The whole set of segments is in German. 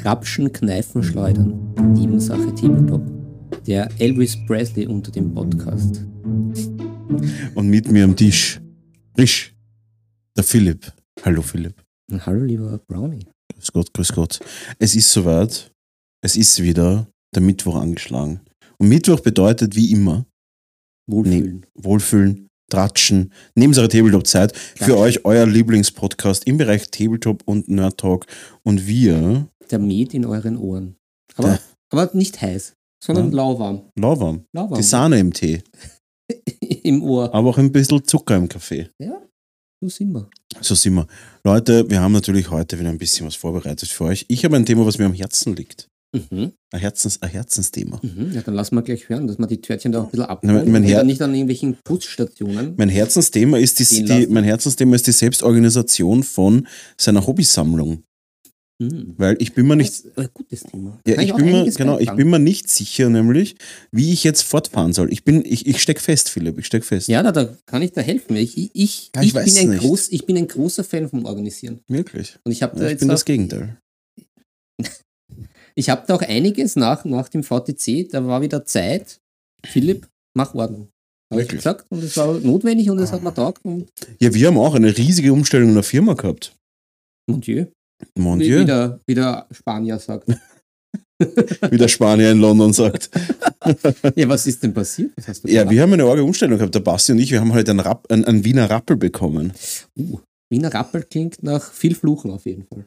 Krapschen, Kneifen, Schleudern. Nebensache Tabletop. Der Elvis Presley unter dem Podcast. Und mit mir am Tisch, frisch, der Philipp. Hallo Philipp. Hallo lieber Brownie. Grüß Gott, grüß Gott. Es ist soweit. Es ist wieder der Mittwoch angeschlagen. Und Mittwoch bedeutet wie immer Wohlfühlen. Wohlfühlen, Tratschen, neben unserer Tabletop-Zeit für euch euer Lieblingspodcast im Bereich Tabletop und Nerd Talk. Und wir, Der Met in euren Ohren. Aber, Ja. aber nicht heiß, sondern Ja. lauwarm. lauwarm, Lauwarm. die Sahne im Tee, Im Ohr. aber auch ein bisschen Zucker im Kaffee. Ja, so sind wir. So sind wir. Leute, wir haben natürlich heute wieder ein bisschen was vorbereitet für euch. Ich habe ein Thema, was mir am Herzen liegt. Mhm. Ein, Herzens, ein Herzensthema. Mhm. Ja, dann lassen wir gleich hören, dass wir die Törtchen da auch ein bisschen abholen. mein und Her- dann nicht an irgendwelchen Putzstationen. Mein Herzensthema ist die, die, mein Herzensthema ist die Selbstorganisation von seiner Hobbysammlung. Mhm. Weil ich bin mir nicht, gutes Thema. ja, Kann ich auch bin mir, genau, ich bin mir nicht sicher, nämlich, wie ich jetzt fortfahren soll. Ich bin, ich, ich steck fest, Philipp, ich steck fest. Ja, da, da kann ich da helfen. Ich, ich, ich, Ja, ich ich, bin ein nicht. groß, ich bin ein großer Fan vom Organisieren. Wirklich. Und ich habe da Ja, ich jetzt bin das Gegenteil. ich habe da auch einiges nach, nach dem VTC, da war wieder Zeit. Philipp, mach Ordnung. Habe ich gesagt und es war notwendig und es hat mir taugt Ja, wir haben auch eine riesige Umstellung in der Firma gehabt. mon Dieu, Mon wie, Dieu, wie, der, wie der Spanier sagt. wie der Spanier in London sagt. ja, was ist denn passiert? Ja, wir haben eine arge Umstellung gehabt. Der Basti und ich, wir haben heute einen, Rapp, einen, einen Wiener Rappel bekommen. uh, Wiener Rappel klingt nach viel Fluchen auf jeden Fall.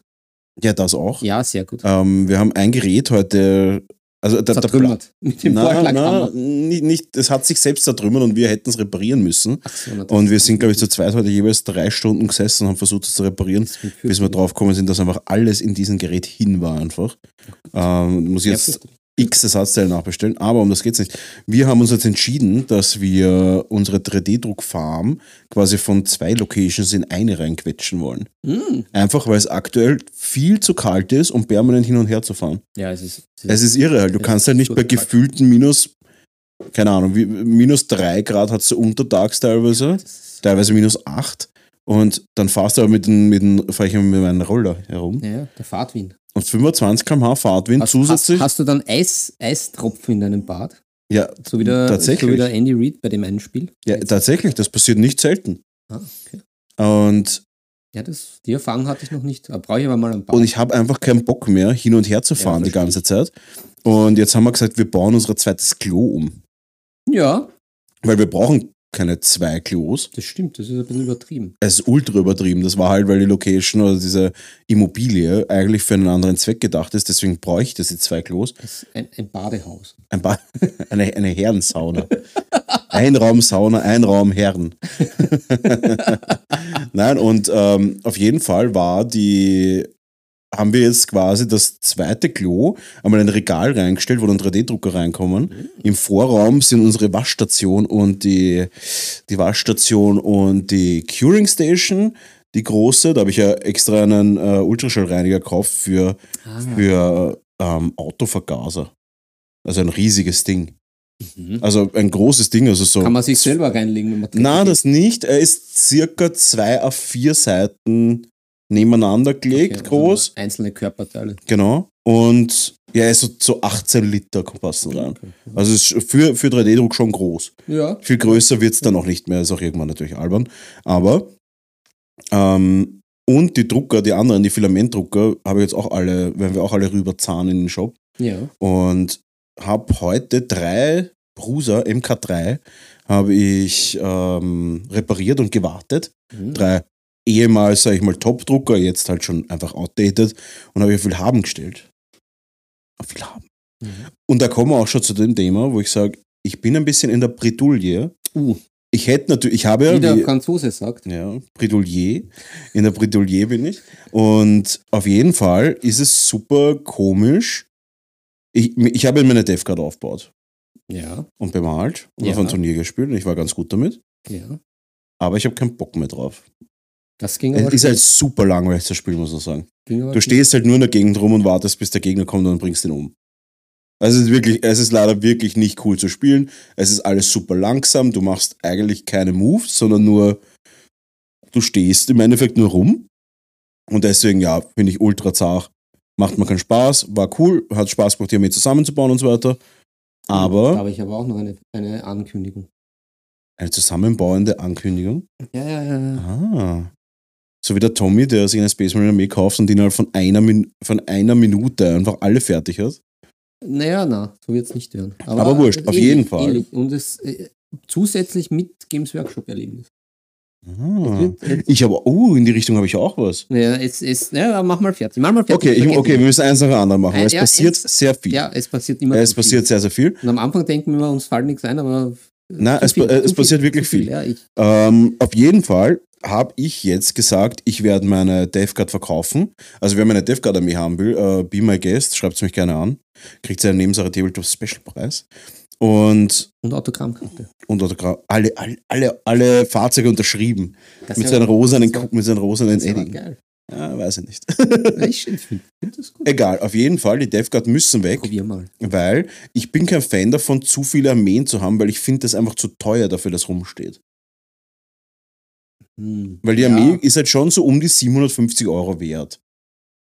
Ja, das auch. Ja, sehr gut. Ähm, wir haben ein Gerät heute, also Pla- Zertrümmert. Mit dem Vorschlaghammer. nein, nicht, nicht, es hat sich selbst zertrümmert und wir hätten es reparieren müssen. So, na, Und wir sind, glaube ich, zu zweit heute jeweils drei Stunden gesessen und haben versucht, es zu reparieren, bis wir drauf gekommen sind, dass einfach alles in diesem Gerät hin war einfach. Ähm, muss Sehr jetzt. X Ersatzteile nachbestellen, aber um das geht es nicht. Wir haben uns jetzt entschieden, dass wir unsere 3D-Druckfarm quasi von zwei Locations in eine reinquetschen wollen. Mm. Einfach, weil es aktuell viel zu kalt ist, um permanent hin und her zu fahren. Ja, es ist. Es ist irre halt. Du Es kannst ist halt nicht bei gefühlten minus, keine Ahnung, minus drei Grad hat es so untertags teilweise, ist teilweise minus acht. Und dann fahrst du aber mit, den, mit, den, fahr ich mit meinem Roller herum. ja, der Fahrtwind. Und 25 km/h Fahrtwind Hast, zusätzlich. Hast, hast du dann Eis, Eistropfen in deinem Bad? ja, So wie der, Tatsächlich. So wie der Andy Reid bei dem einen Spiel? ja, tatsächlich, das passiert nicht selten. Ah, okay. Und, Ja, das, die Erfahrung hatte ich noch nicht. Da brauche ich aber mal ein Bad. und ich habe einfach keinen Bock mehr, hin und her zu fahren die verstehe ganze Zeit. Und jetzt haben wir gesagt, wir bauen unser zweites Klo um. ja, Weil wir brauchen keine zwei Klos. das stimmt. Das ist ein bisschen übertrieben. es ist ultra übertrieben. Das war halt, weil die Location oder diese Immobilie eigentlich für einen anderen Zweck gedacht ist. Deswegen bräuchte sie zwei Klos. Das ist ein, ein Badehaus. Ein ba eine, eine Herrensauna. ein Raum Sauna, ein Raum Herren. Nein, und ähm, auf jeden Fall war die, haben wir jetzt quasi das zweite Klo einmal in ein Regal reingestellt, wo dann 3D-Drucker reinkommen. Im Vorraum sind unsere Waschstation und die, die Waschstation und die Curing Station, die große. Da habe ich ja extra einen äh, Ultraschallreiniger gekauft für, Ah, für ähm, Autovergaser. Also ein riesiges Ding. mhm. Also ein großes Ding. Also so Kann man sich selber reinlegen, wenn man Nein, das nicht. Er ist circa zwei auf vier Seiten nebeneinander gelegt, Okay, groß. also Einzelne Körperteile. Genau. Und ja, ist so, so 18 Liter passen rein. Okay. Also ist für, für 3D-Druck schon groß. Ja. Viel größer wird es dann auch nicht mehr, ist auch irgendwann natürlich albern. Aber ähm, und die Drucker, die anderen, die Filamentdrucker, habe ich jetzt auch alle, werden wir auch alle rüberzahnen in den Shop. Ja. Und habe heute drei Bruser MK3 habe ich ähm, repariert und gewartet. Mhm. Drei ehemals, sage ich mal, Top-Drucker, jetzt halt schon einfach outdated und habe ich auf viel haben gestellt. Auf viel haben. Mhm. Und da kommen wir auch schon zu dem Thema, wo ich sage, ich bin ein bisschen in der Bredouille. Uh, Ich hätte natürlich, ich habe ja, wie der wie, Franzose sagt. ja, Bredouille. In der Bredouille bin ich. Und auf jeden Fall ist es super komisch. Ich, ich habe meine Dev-Card aufgebaut Ja. und bemalt und Ja. auf ein Turnier gespielt und ich war ganz gut damit. Ja. Aber ich habe keinen Bock mehr drauf. Das ging aber Es ist halt super langweilig zu spielen, muss man sagen. Du stehst halt nur in der Gegend rum und wartest, bis der Gegner kommt und dann bringst ihn um. Also es ist wirklich, es ist leider wirklich nicht cool zu spielen. Es ist alles super langsam. Du machst eigentlich keine Moves, sondern nur, du stehst im Endeffekt nur rum. Und deswegen, ja, finde ich ultra zart. macht mir keinen Spaß, war cool, hat Spaß gemacht, die Armee zusammenzubauen und so weiter. Da Aber habe ich aber auch noch eine, eine Ankündigung. eine zusammenbauende Ankündigung. Ja, ja, ja. ja. Ah. So wie der Tommy, der sich eine Space Marine Armee kauft und innerhalb von einer, Min von einer Minute einfach alle fertig hat. Naja, na, so wird es nicht werden. Aber wurscht, auf jeden Fall. Ähnlich. Und es äh, zusätzlich mit Games Workshop-Erlebnis. Ah. Ich habe, oh, in die Richtung habe ich auch was. Ja, es ist, ja, mach mal fertig. Mach mal fertig. Okay, ich, okay, wir müssen eins nach dem anderen machen. Äh, Es ja, passiert eins- sehr viel. Ja, es passiert immer es zu viel. passiert sehr, sehr viel. Und am Anfang denken wir, uns fällt nichts ein, aber. Nein, es, viel, äh, es passiert viel, wirklich viel. Ja, ich, Ähm, auf jeden Fall habe ich jetzt gesagt, ich werde meine Death Card verkaufen. Also wer meine Death Card Armee haben will, äh, be my guest, schreibt es mich gerne an. Kriegt einen Nebensache Tabletop Special Preis. Und, und Autogrammkarte. und Autogramm, alle, alle, alle, alle Fahrzeuge unterschrieben. Das mit seinen rosanen, wär- mit seinen rosanen Edding. Ja, weiß ich nicht. Ich finde find das gut. Egal, auf jeden Fall, die Death Guard müssen weg. Probier mal. Weil ich bin kein Fan davon, zu viele Armeen zu haben, weil ich finde das einfach zu teuer dafür, dass rumsteht. Hm. Weil die ja, Armee ist halt schon so um die 750 Euro wert.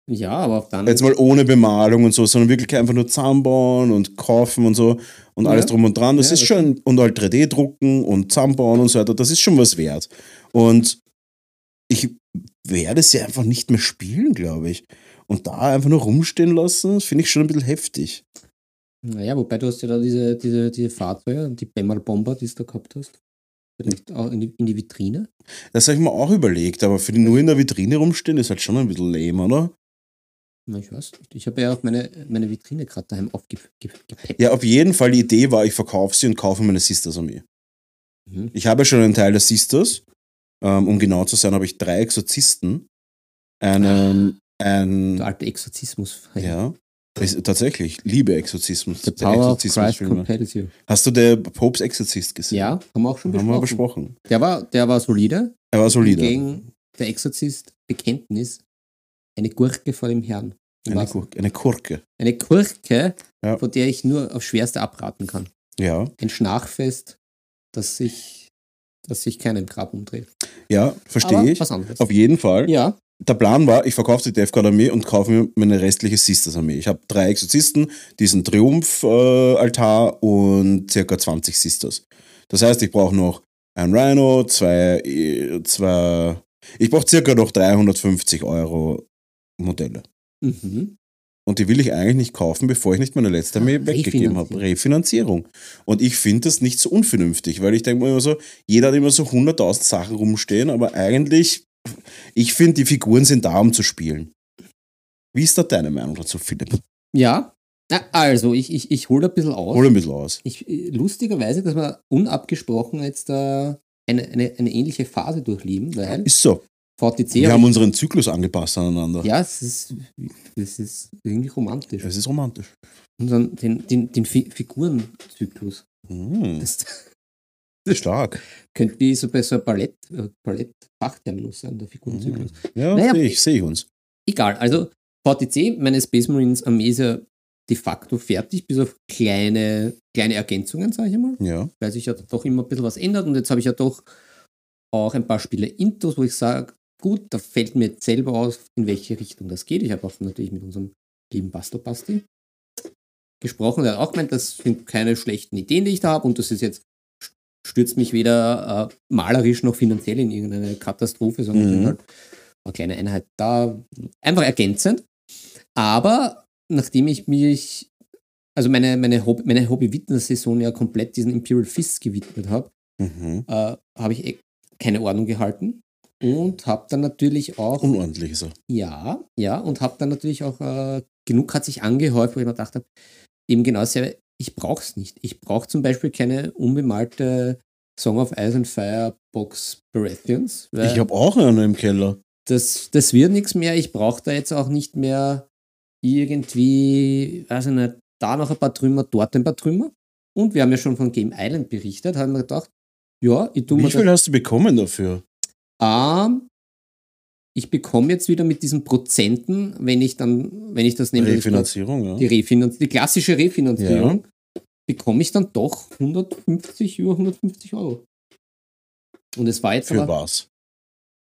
Ja, aber auf anderen Jetzt mal ohne Bemalung und so, sondern wirklich einfach nur zusammenbauen und kaufen und so und Ja. alles drum und dran. Das Ja, ist das schon, und halt 3D drucken und zusammenbauen und so weiter, das ist schon was wert. Und ich werde sie einfach nicht mehr spielen, glaube ich. Und da einfach nur rumstehen lassen, finde ich schon ein bisschen heftig. Naja, wobei du hast ja da diese, diese, diese Fahrzeuge, die Bemmer Bomber, die du da gehabt hast. In die, in die Vitrine. Das habe ich mir auch überlegt, aber für die nur in der Vitrine rumstehen ist halt schon ein bisschen lame, oder? Ich weiß nicht. Ich habe ja auch meine, meine Vitrine gerade daheim aufgepeppt. Ja, auf jeden Fall, die Idee war, ich verkaufe sie und kaufe meine Sisters Armee. Mhm. Ich habe schon einen Teil der Sisters. Ähm, um genau zu sein, habe ich drei Exorzisten. Einen, ein, Der alte Exorzismus. ja, ist, tatsächlich, ich liebe Exorzismus. The der Power compels you. Hast du der Popes Exorzist gesehen? Ja, haben wir auch schon Haben wir besprochen. besprochen. Der, war, der war solide. Er war solide. Gegen der Exorzist Bekenntnis. Eine Gurke vor dem Herrn. Eine? Gurke, eine Kurke. Eine Gurke, Ja. von der ich nur auf Schwerste abraten kann. Ja, Ein Schnarchfest, das sich, das sich keinen Grab umdreht. ja, verstehe ich. was anderes. Auf jeden Fall. ja, Der Plan war, ich verkaufe die Death Guard Armee und kaufe mir meine restliche Sisters Armee. Ich habe drei Exorzisten, diesen Triumph-Altar und circa 20 Sisters. Das heißt, ich brauche noch ein Rhino, zwei, äh, zwei ich brauche circa noch 350 Euro Modelle. mhm. Und die will ich eigentlich nicht kaufen, bevor ich nicht meine letzte Armee Ah, weggegeben habe. Refinanzierung. Und ich finde das nicht so unvernünftig, weil ich denke mir immer so, jeder hat immer so 100.000 Sachen rumstehen, aber eigentlich, ich finde, die Figuren sind da, um zu spielen. Wie ist da deine Meinung dazu, Philipp? ja. Also, ich, ich, ich hole ein bisschen aus. Hol ein bisschen aus. Ich, äh, lustigerweise, dass wir unabgesprochen jetzt äh, eine, eine, eine ähnliche Phase durchleben, weil Ist so. VTC Wir hab haben unseren Zyklus angepasst aneinander. ja, es ist, es ist irgendwie romantisch. Es ist romantisch. Unseren, den, den, den Fi Figurenzyklus. Hm, Das stark. könnte wie so bei so einem Ballett, äh, Ballett-Fachterminus sein, der Figurenzyklus. Ja, Naja, sehe ich, sehe ich uns. Egal, also VTC, meine Space Marines Armee ist ja de facto fertig, bis auf kleine, kleine Ergänzungen, sage ich mal. Ja. weil sich ja doch immer ein bisschen was ändert und jetzt habe ich ja doch auch ein paar Spiele Intos, wo ich sage, gut, da fällt mir jetzt selber aus, in welche Richtung das geht. Ich habe auch natürlich mit unserem lieben Basto Basti gesprochen, der hat auch gemeint, das sind keine schlechten Ideen, die ich da habe und das ist jetzt stürzt mich weder äh, malerisch noch finanziell in irgendeine Katastrophe, sondern Mhm. halt eine kleine Einheit da, einfach ergänzend. Aber nachdem ich mich, also meine, meine, Hobby, meine Hobby-Witness-Saison ja komplett diesen Imperial Fists gewidmet habe, Mhm. äh, habe ich eh keine Ordnung gehalten und habe dann natürlich auch, Unordentlich er. ja, ja, und habe dann natürlich auch, äh, genug hat sich angehäuft, wo ich mir gedacht habe, eben genau sehr, ich brauche es nicht. Ich brauche zum Beispiel keine unbemalte Song of Ice and Fire Box Baratheons, Ich habe auch einen im Keller. das, das wird nichts mehr. Ich brauche da jetzt auch nicht mehr irgendwie, weiß ich nicht, da noch ein paar Trümmer, dort ein paar Trümmer. Und wir haben ja schon von Game Island berichtet, haben wir gedacht, ja, ich tue Wie mir viel hast du bekommen dafür? Ähm, ich bekomme jetzt wieder mit diesen Prozenten, wenn ich dann, wenn ich das nehme, Refinanzierung, ja. die, Refinanz die klassische Refinanzierung, bekomme ich dann doch 150, über 150 Euro. Und es war jetzt Für aber, was?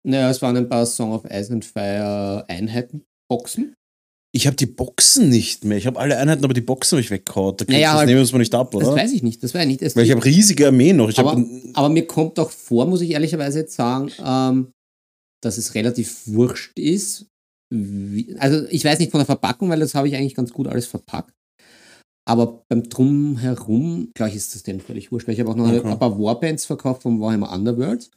naja, es waren ein paar Song of Ice and Fire Einheiten, Boxen. Ich habe die Boxen nicht mehr. Ich habe alle Einheiten, aber die Boxen habe ich weggehauen. Da Naja, das halt- nehmen wir uns mal nicht ab, Das oder? weiß ich nicht, das weiß ich nicht. Es Weil ich habe riesige Armeen noch. Ich aber, aber mir kommt auch vor, muss ich ehrlicherweise jetzt sagen, ähm, dass es relativ wurscht ist. Wie, also ich weiß nicht von der Verpackung, weil das habe ich eigentlich ganz gut alles verpackt. Aber beim Drumherum, glaube ich, ist das denn völlig wurscht. Weil ich habe auch noch Okay. ein paar Warbands verkauft vom Warhammer Underworld.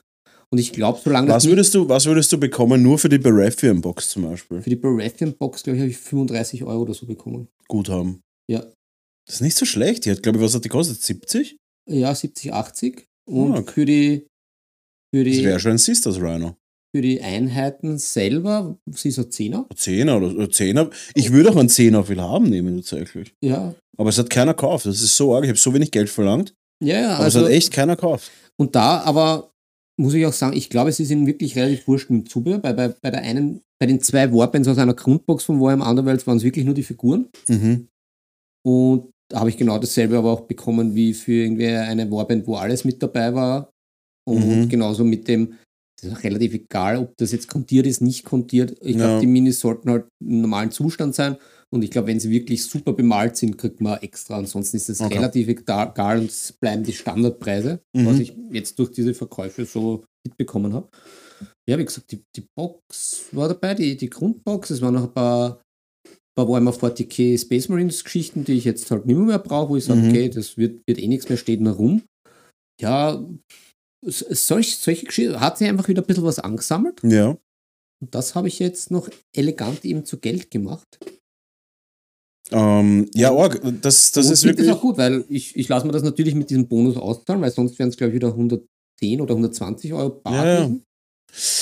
Und ich glaube, solange was das würdest, du, was würdest du bekommen, nur für die Baratheon-Box zum Beispiel? für die Baratheon-Box, glaube ich, habe ich 35 Euro oder so bekommen. Gut haben. Ja, Das ist nicht so schlecht. Die hat, glaube ich, was hat die gekostet? 70? ja 70, 80. Und Ah, okay. für die für Das die, wäre schon ein Sisters Rhino. Für die Einheiten selber, sie so 10er. Zehner oder Zehner. Ich würde auch einen Zehner will haben nehmen, tatsächlich. Ja, Aber es hat keiner gekauft. Das ist so arg. Ich habe so wenig Geld verlangt. ja, ja. Aber Also, es hat echt keiner gekauft. und da aber muss ich auch sagen, ich glaube, sie sind wirklich relativ wurscht mit Zubehör. Bei, bei, bei der einen, bei den zwei Warbands aus einer Grundbox von Warhammer Underworld waren es wirklich nur die Figuren. Mhm. Und da habe ich genau dasselbe aber auch bekommen wie für irgendwie eine Warband, wo alles mit dabei war. Und Mhm. genauso mit dem, es ist auch relativ egal, ob das jetzt kontiert ist, nicht kontiert. Ich glaube, Ja. die Minis sollten halt im normalen Zustand sein. Und ich glaube, wenn sie wirklich super bemalt sind, kriegt man extra. Ansonsten ist das Okay. relativ egal und es bleiben die Standardpreise, Mhm. was ich jetzt durch diese Verkäufe so mitbekommen habe. Ja, wie gesagt, die, die Box war dabei, die, die Grundbox. Es waren noch ein paar, paar Warhammer 40k Space Marines Geschichten, die ich jetzt halt nicht mehr brauche, wo ich sage, Mhm. okay, das wird, wird eh nichts mehr, steht nur rum. Ja, solch, solche Geschichten hat sich einfach wieder ein bisschen was angesammelt. Ja. Und das habe ich jetzt noch elegant eben zu Geld gemacht. Ähm, ja, arg. Das, das Und ist wirklich. das auch gut, weil ich, ich lasse mir das natürlich mit diesem Bonus auszahlen, weil sonst wären es, glaube ich, wieder 110 oder 120 Euro bar. Ja, ja.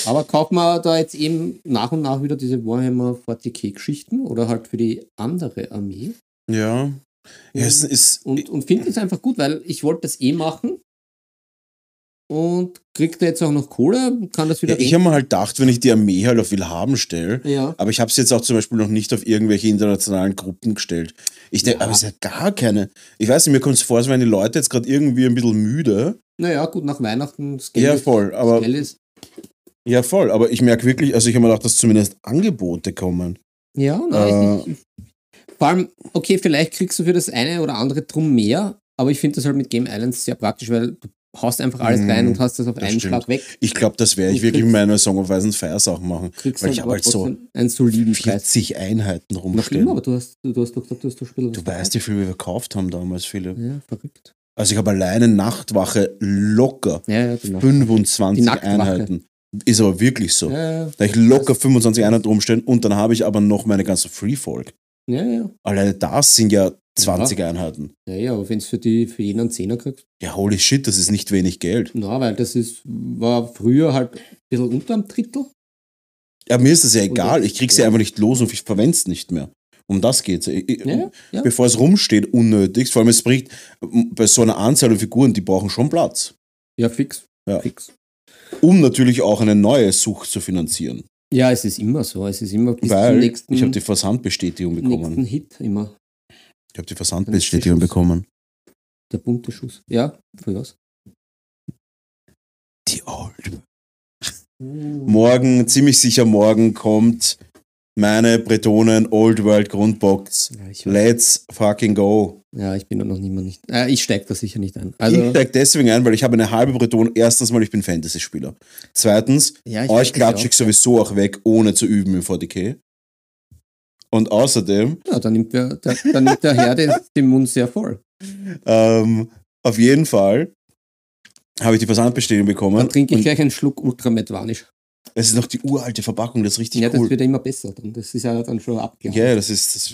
Aber kauft man da jetzt eben nach und nach wieder diese Warhammer 40k-Geschichten oder halt für die andere Armee. Ja. ja es ist, Und, und finde es einfach gut, weil ich wollte das eh machen und kriegt da jetzt auch noch Kohle, kann das wieder ja, ich habe mir halt gedacht, wenn ich die Armee halt auf Willhaben stelle, Ja. aber ich habe es jetzt auch zum Beispiel noch nicht auf irgendwelche internationalen Gruppen gestellt. Ich denke, Ja. aber es hat gar keine. Ich weiß nicht, mir kommt es vor, als wären die Leute jetzt gerade irgendwie ein bisschen müde. Naja, gut, nach Weihnachten. Das Ja, ist- voll, aber- ist, Ja, voll. Aber ich merke wirklich, also ich habe mir gedacht, dass zumindest Angebote kommen. Ja, Äh. nein, ich, vor allem, okay, vielleicht kriegst du für das eine oder andere drum mehr, aber ich finde das halt mit Game Islands sehr praktisch, weil du haust einfach alles Mhm, rein und hast das auf das einen stimmt. Schlag weg. Ich glaube, das werde ich Du wirklich mit meiner Song of Ice and Fire Sachen machen. Kriegst Weil ich habe halt so einen soliden Preis. 40 Einheiten Na schlimm, rumstehen. aber du hast, du, du hast doch gesagt, du hast doch Spiel Du weißt, wie viel wir verkauft haben damals, Philipp. Ja, verrückt. Also ich habe alleine Nachtwache locker Ja, ja, genau. 25 Die Nacktwache. Einheiten. Ist aber wirklich so. Ja, Da ich locker 25 Einheiten rumstehen und dann habe ich aber noch meine ganze Free-Folk. ja, ja. Alleine das sind ja 20 Einheiten. Ja, ja, aber wenn es für, die- für jeden einen Zehner kriegst, Ja, holy shit, das ist nicht wenig Geld. na, weil das ist, war früher halt ein bisschen unter einem Drittel. Ja, mir ist das ja egal. Ich krieg sie ja. einfach nicht los und ich verwende es nicht mehr. Um das geht's. Ja, ja. Bevor es rumsteht, unnötig. Vor allem, es bringt bei so einer Anzahl an Figuren, die brauchen schon Platz. Ja, fix. Ja. Fix. Um natürlich auch eine neue Sucht zu finanzieren. Ja, es ist immer so. Es ist immer bis zum Weil nächsten, ich habe die Versandbestätigung nächsten bekommen. Hit immer. Ich habe die Versandbestätigung bekommen. Der bunte Schuss. Ja, für was? Die Old. Morgen, ziemlich sicher morgen kommt meine Bretonen Old World Grundbox. Ja, ich. Let's fucking go. ja, ich bin da noch mehr nicht. Äh, ich steige da sicher nicht ein. ich Also, steig deswegen ein, weil ich habe eine halbe Breton. Erstens mal, ich bin Fantasy-Spieler. Zweitens, ja, ich euch klatsche ich sowieso auch weg, ohne zu üben im 40k. Und außerdem. Ja, dann nimmt der, der, dann nimmt der Herr den, den Mund sehr voll. ähm, auf jeden Fall habe ich die Versandbestätigung bekommen. Dann trinke ich gleich einen Schluck Ultrametvanisch. Es ist noch die uralte Verpackung, das ist richtig Ja, das cool. wird ja immer besser. Dann. Das ist ja dann schon abgelaufen. Ja, das ist das.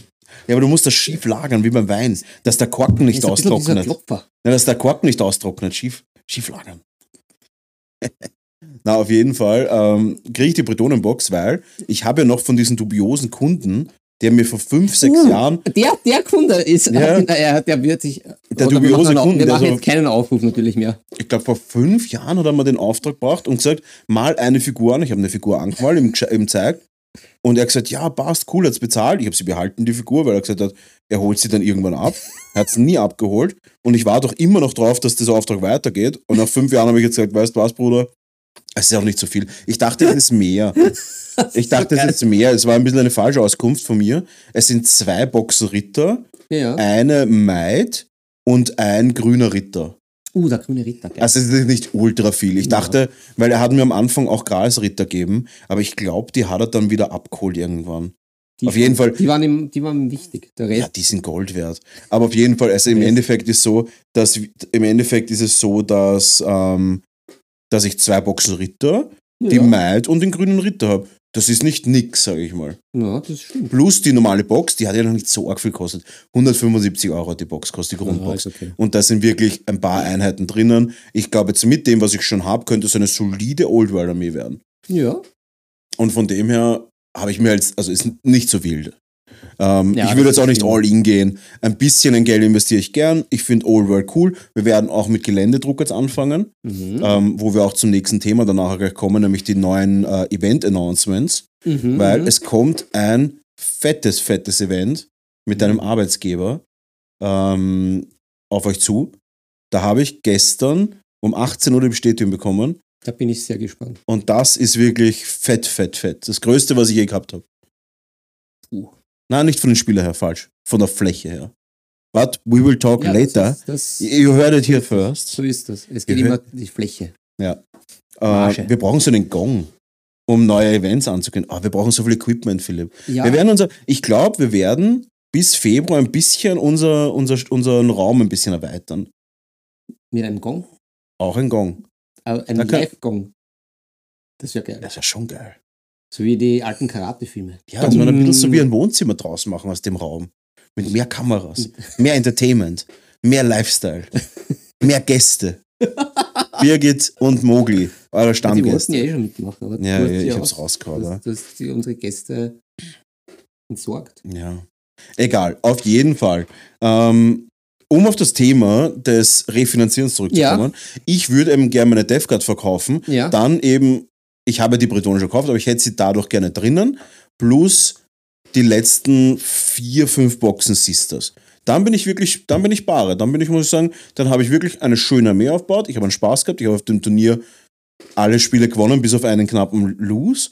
Ja, aber du musst das schief lagern, wie beim Wein, dass der Korken nicht Das austrocknet. Klopfer. Ja, dass der Korken nicht austrocknet, schief, schief lagern. Na, auf jeden Fall ähm, kriege ich die Bretonenbox, weil ich habe ja noch von diesen dubiosen Kunden, der mir vor fünf, sechs Uh. Jahren, Der, der Kunde ist, Ja. der, der wird sich. Der wir dubiose einen- Kunde, Wir der machen so- jetzt keinen Aufruf natürlich mehr. ich glaube vor fünf Jahren hat er mir den Auftrag gebracht und gesagt, mal eine Figur an. Ich habe eine Figur angemalt, ihm, ihm zeigt. Und er hat gesagt, ja, passt, cool, hat's bezahlt. Ich habe sie behalten, die Figur, weil er gesagt hat, er holt sie dann irgendwann ab. Er hat sie nie abgeholt. Und ich war doch immer noch drauf, dass dieser Auftrag weitergeht. Und nach fünf Jahren habe ich jetzt gesagt, weißt du was, Bruder, Es ist auch nicht so viel. Ich dachte, es ist mehr. Ich dachte, es ist mehr. Es war ein bisschen eine falsche Auskunft von mir. Es sind zwei Boxen Ritter, Ja. eine Maid und ein grüner Ritter. Uh, der grüne Ritter. Geil. Also es ist nicht ultra viel. Ich dachte, weil er hat mir am Anfang auch Gralsritter gegeben, aber ich glaube, die hat er dann wieder abgeholt irgendwann. Die auf jeden Fall- Die waren, ihm, die waren wichtig. Der Ja, die sind Gold wert. Aber auf jeden Fall, also im. Endeffekt ist so, dass im Endeffekt ist es so, dass, ähm, dass ich zwei Boxen Ritter, die ja. Maid und den grünen Ritter habe. Das ist nicht nix, sage ich mal. ja, das stimmt. Plus die normale Box, die hat ja noch nicht so arg viel gekostet. 175 Euro hat die Box kostet, die Ja, Grundbox. ist okay. Und da sind wirklich ein paar Einheiten drinnen. Ich glaube, jetzt mit dem, was ich schon habe, könnte es eine solide Old World Armee werden. Ja. Und von dem her habe ich mir als, also ist nicht so wild. Ähm, Ja, ich würde jetzt auch nicht stimmt. all in gehen. Ein bisschen ein Geld investiere ich gern. Ich finde Old World cool. Wir werden auch mit Geländedruck jetzt anfangen, Mhm. ähm, wo wir auch zum nächsten Thema danach gleich kommen, nämlich die neuen äh, Event-Announcements. Mhm. Weil mhm. es kommt ein fettes, fettes Event mit einem Arbeitsgeber ähm, auf euch zu. Da habe ich gestern um 18 Uhr die Bestätigung bekommen. Da bin ich sehr gespannt. Und das ist wirklich fett, fett, fett. Das Größte, was ich je gehabt habe. Nein, nicht von den Spielern her, falsch. Von der Fläche her. But we will talk Ja, later. Das, das, You heard it here first. so ist das. Es geht immer hört- die Fläche. Äh, Marge. wir brauchen so einen Gong, um neue Events anzugehen. Ah, wir brauchen so viel Equipment, Philipp. Ja, Wir werden unser, ich glaube, wir werden bis Februar ein bisschen unser, unser, unseren Raum ein bisschen erweitern. mit einem Gong. Auch ein Gong. Äh, ein Live-Gong. Das wäre geil. Das ist ja schon geil. So wie die alten Karate-Filme. Ja, dass wir ein bisschen so wie ein Wohnzimmer draus machen aus dem Raum. Mit mehr Kameras, mehr Entertainment, mehr Lifestyle, mehr Gäste. Birgit und Mogli, eure Ja, die wollten Stammgäste. ja eh schon mitmachen. Aber Ja, ja, ich hab's rausgehauen. dass, dass die unsere Gäste entsorgt. Ja. Egal, auf jeden Fall. Ähm, um auf das Thema des Refinanzierens zurückzukommen, ich würde eben gerne meine DevCard verkaufen. Ja. Dann eben, ich habe die Bretonen schon gekauft, aber ich hätte sie dadurch gerne drinnen. Plus die letzten vier, fünf Boxen Sisters. Dann bin ich wirklich, dann bin ich bare. Dann bin ich, muss ich sagen, dann habe ich wirklich eine schöne Armee aufgebaut. Ich habe einen Spaß gehabt. Ich habe auf dem Turnier alle Spiele gewonnen, bis auf einen knappen Lose.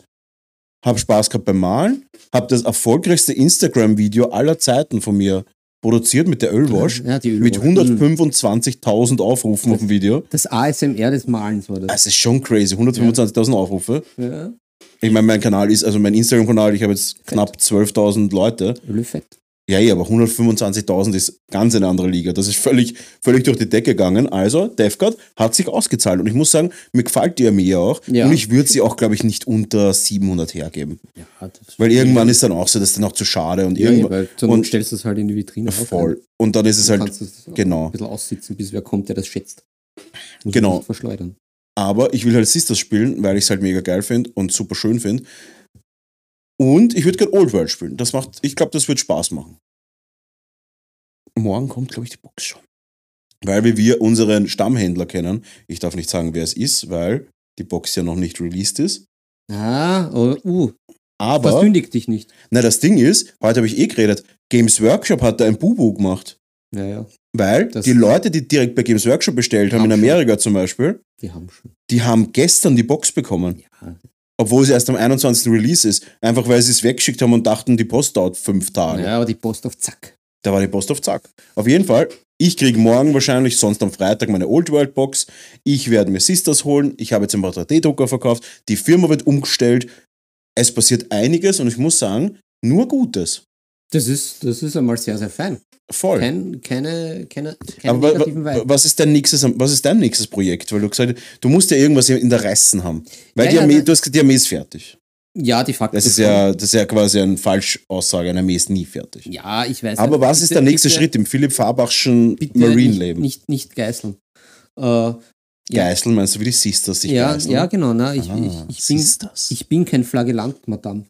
Habe Spaß gehabt beim Malen. Habe das erfolgreichste Instagram-Video aller Zeiten von mir produziert mit der Ölwash. Ja, die Mit Ölwash. 125.000 Aufrufen auf dem Video. Das ASMR des Malens war das. Das ist schon crazy. 125.000 Aufrufe. Ja. Ich meine, mein Kanal ist, also mein Instagram-Kanal, ich habe jetzt knapp 12.000 Leute. Ölfett. Ja, ja, aber 125.000 ist ganz eine andere Liga. Das ist völlig, völlig durch die Decke gegangen. Also, DevGuard hat sich ausgezahlt. Und ich muss sagen, mir gefällt die Armee auch. Ja. Und ich würde sie auch, glaube ich, nicht unter 700 hergeben. Ja, das Weil irgendwann ist dann auch so, das ist dann auch zu schade. Und ja, ja, irgendwann, Not und- stellst du es halt in die Vitrine auf. voll. Und dann ist es Dann halt, genau. ein bisschen aussitzen, bis wer kommt, der das schätzt. Muss Genau. Verschleudern. Aber ich will halt Sisters spielen, weil ich es halt mega geil finde und super schön finde. Und ich würde gerne Old World spielen. Das macht, ich glaube, das wird Spaß machen. Morgen kommt, glaube ich, die Box schon. Weil wir, wir unseren Stammhändler kennen. Ich darf nicht sagen, wer es ist, weil die Box ja noch nicht released ist. Ah, oh, uh, Aber, versündigt dich nicht. na, das Ding ist, heute habe ich eh geredet, Games Workshop hat da ein Bubu gemacht. Ja, ja, Weil Das- die Leute, die direkt bei Games Workshop bestellt haben, in Haben schon. Amerika zum Beispiel, die haben schon. die haben gestern die Box bekommen. Ja, Obwohl sie erst am 21. Release ist. Einfach weil sie es weggeschickt haben und dachten, die Post dauert fünf Tage. ja aber die Post auf Zack. Da war die Post auf Zack. Auf jeden Fall, ich kriege morgen wahrscheinlich, sonst am Freitag, meine Old World Box. Ich werde mir Sisters holen. Ich habe jetzt ein paar 3D-Drucker verkauft. Die Firma wird umgestellt. Es passiert einiges und ich muss sagen, nur Gutes. Das ist, das ist einmal sehr, sehr fein. Voll. Kein, keine, keine, keine Aber negativen wa- Vibe. was ist, dein nächstes, was ist dein nächstes Projekt? Weil du gesagt hast, du musst ja irgendwas in der Reißen haben. Weil Ja, die ja, Armee, da- du hast gesagt, die Armee ist fertig. Ja, die Fakten. Das ist ja, das ist ja quasi eine Falschaussage. Eine Armee ist nie fertig. Ja, ich weiß. Aber ja, was ist bitte- der nächste bitte- Schritt im Philipp Farbachschen Marine-Leben? Nicht, nicht, nicht geißeln. Ja. Geißeln, meinst du, wie die Sisters sich ja, geißeln? ja, genau. Na, ich, Ah, ich, ich, bin, Sisters. ich bin kein Flagellant, Madame.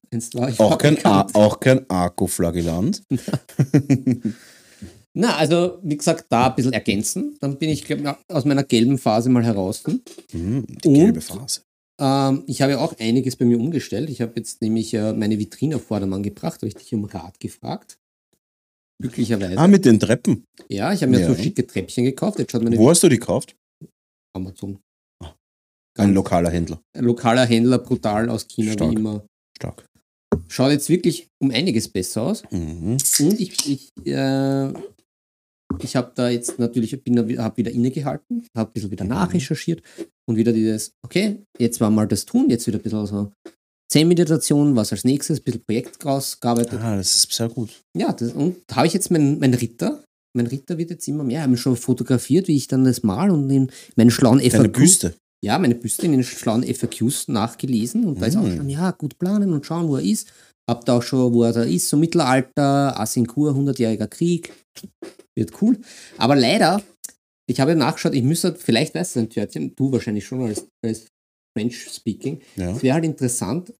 Auch, kein, A- auch kein Akku-Flagellant. Na, also, wie gesagt, da ein bisschen ergänzen. Dann bin ich, glaube aus meiner gelben Phase mal heraus. Hm, die Und? gelbe Phase. Ähm, ich habe auch einiges bei mir umgestellt. Ich habe jetzt nämlich äh, meine Vitrine auf Vordermann gebracht, habe ich dich um Rat gefragt. Glücklicherweise. Ah, mit den Treppen. ja, ich habe mir Ja. so schicke Treppchen gekauft. Wo hast du die gekauft? Amazon. Ah. Ein lokaler Händler. Ein lokaler Händler, brutal aus China, Stark. wie immer. Stark. Schaut jetzt wirklich um einiges besser aus. Mhm. Und ich, ich, äh, ich habe da jetzt natürlich, habe wieder innegehalten, habe ein bisschen wieder Mhm. nachrecherchiert und wieder dieses, okay, jetzt war mal das tun, jetzt wieder ein bisschen so Zen-Meditation, was als nächstes, ein bisschen Projekt rausgearbeitet. Ah, das ist sehr gut. Ja, das, und da habe ich jetzt meinen mein Ritter. Mein Ritter wird jetzt immer mehr. Ich habe ihn schon fotografiert, wie ich dann das mal und in meinen schlauen FAQs. Büste. Ja, meine Büste in den schlauen FAQs nachgelesen und da ist auch Mhm. schon, ja, gut planen und schauen, wo er ist. Hab da auch schon, wo er da ist, so Mittelalter, Asinkur, 100-jähriger Krieg. Wird cool. Aber leider, ich habe nachgeschaut, ich müsste, vielleicht weißt du ein Törtchen, du wahrscheinlich schon als, als French-Speaking. Ja. Es wäre halt interessant,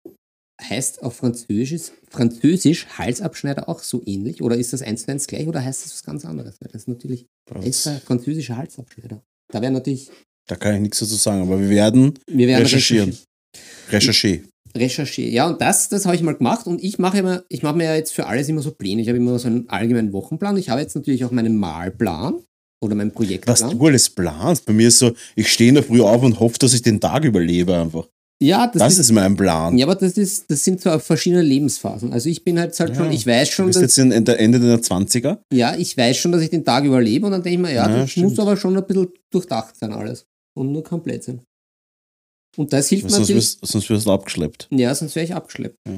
heißt auf Französisch, Französisch Halsabschneider auch so ähnlich? Oder ist das eins zu eins gleich oder heißt das was ganz anderes? Weil das ist natürlich ist der französische Halsabschneider. Da wäre natürlich, Da kann ich nichts dazu sagen, aber wir werden wir werden recherchieren. Recherche. recherchieren. Ja, und das, das habe ich mal gemacht und ich mache immer, ich mache mir ja jetzt für alles immer so Pläne. Ich habe immer so einen allgemeinen Wochenplan. Ich habe jetzt natürlich auch meinen Malplan oder meinen Was Projektplan. du alles planst. Bei mir ist so, ich stehe in der Früh auf und hoffe, dass ich den Tag überlebe einfach. Ja, das, Das ist, ist mein Plan. ja, aber das ist, das sind so verschiedene Lebensphasen. Also ich bin halt, halt schon, Ja. ich weiß Du schon, bist dass, jetzt in, der Ende deiner 20er. ja, ich weiß schon, dass ich den Tag überlebe und dann denke ich mir, ja, Ja, das stimmt. muss aber schon ein bisschen durchdacht sein alles und nur komplett sein. Und das hilft mir Sonst natürlich. wirst, sonst wirst du abgeschleppt. Ja, sonst wäre ich abgeschleppt. Ja.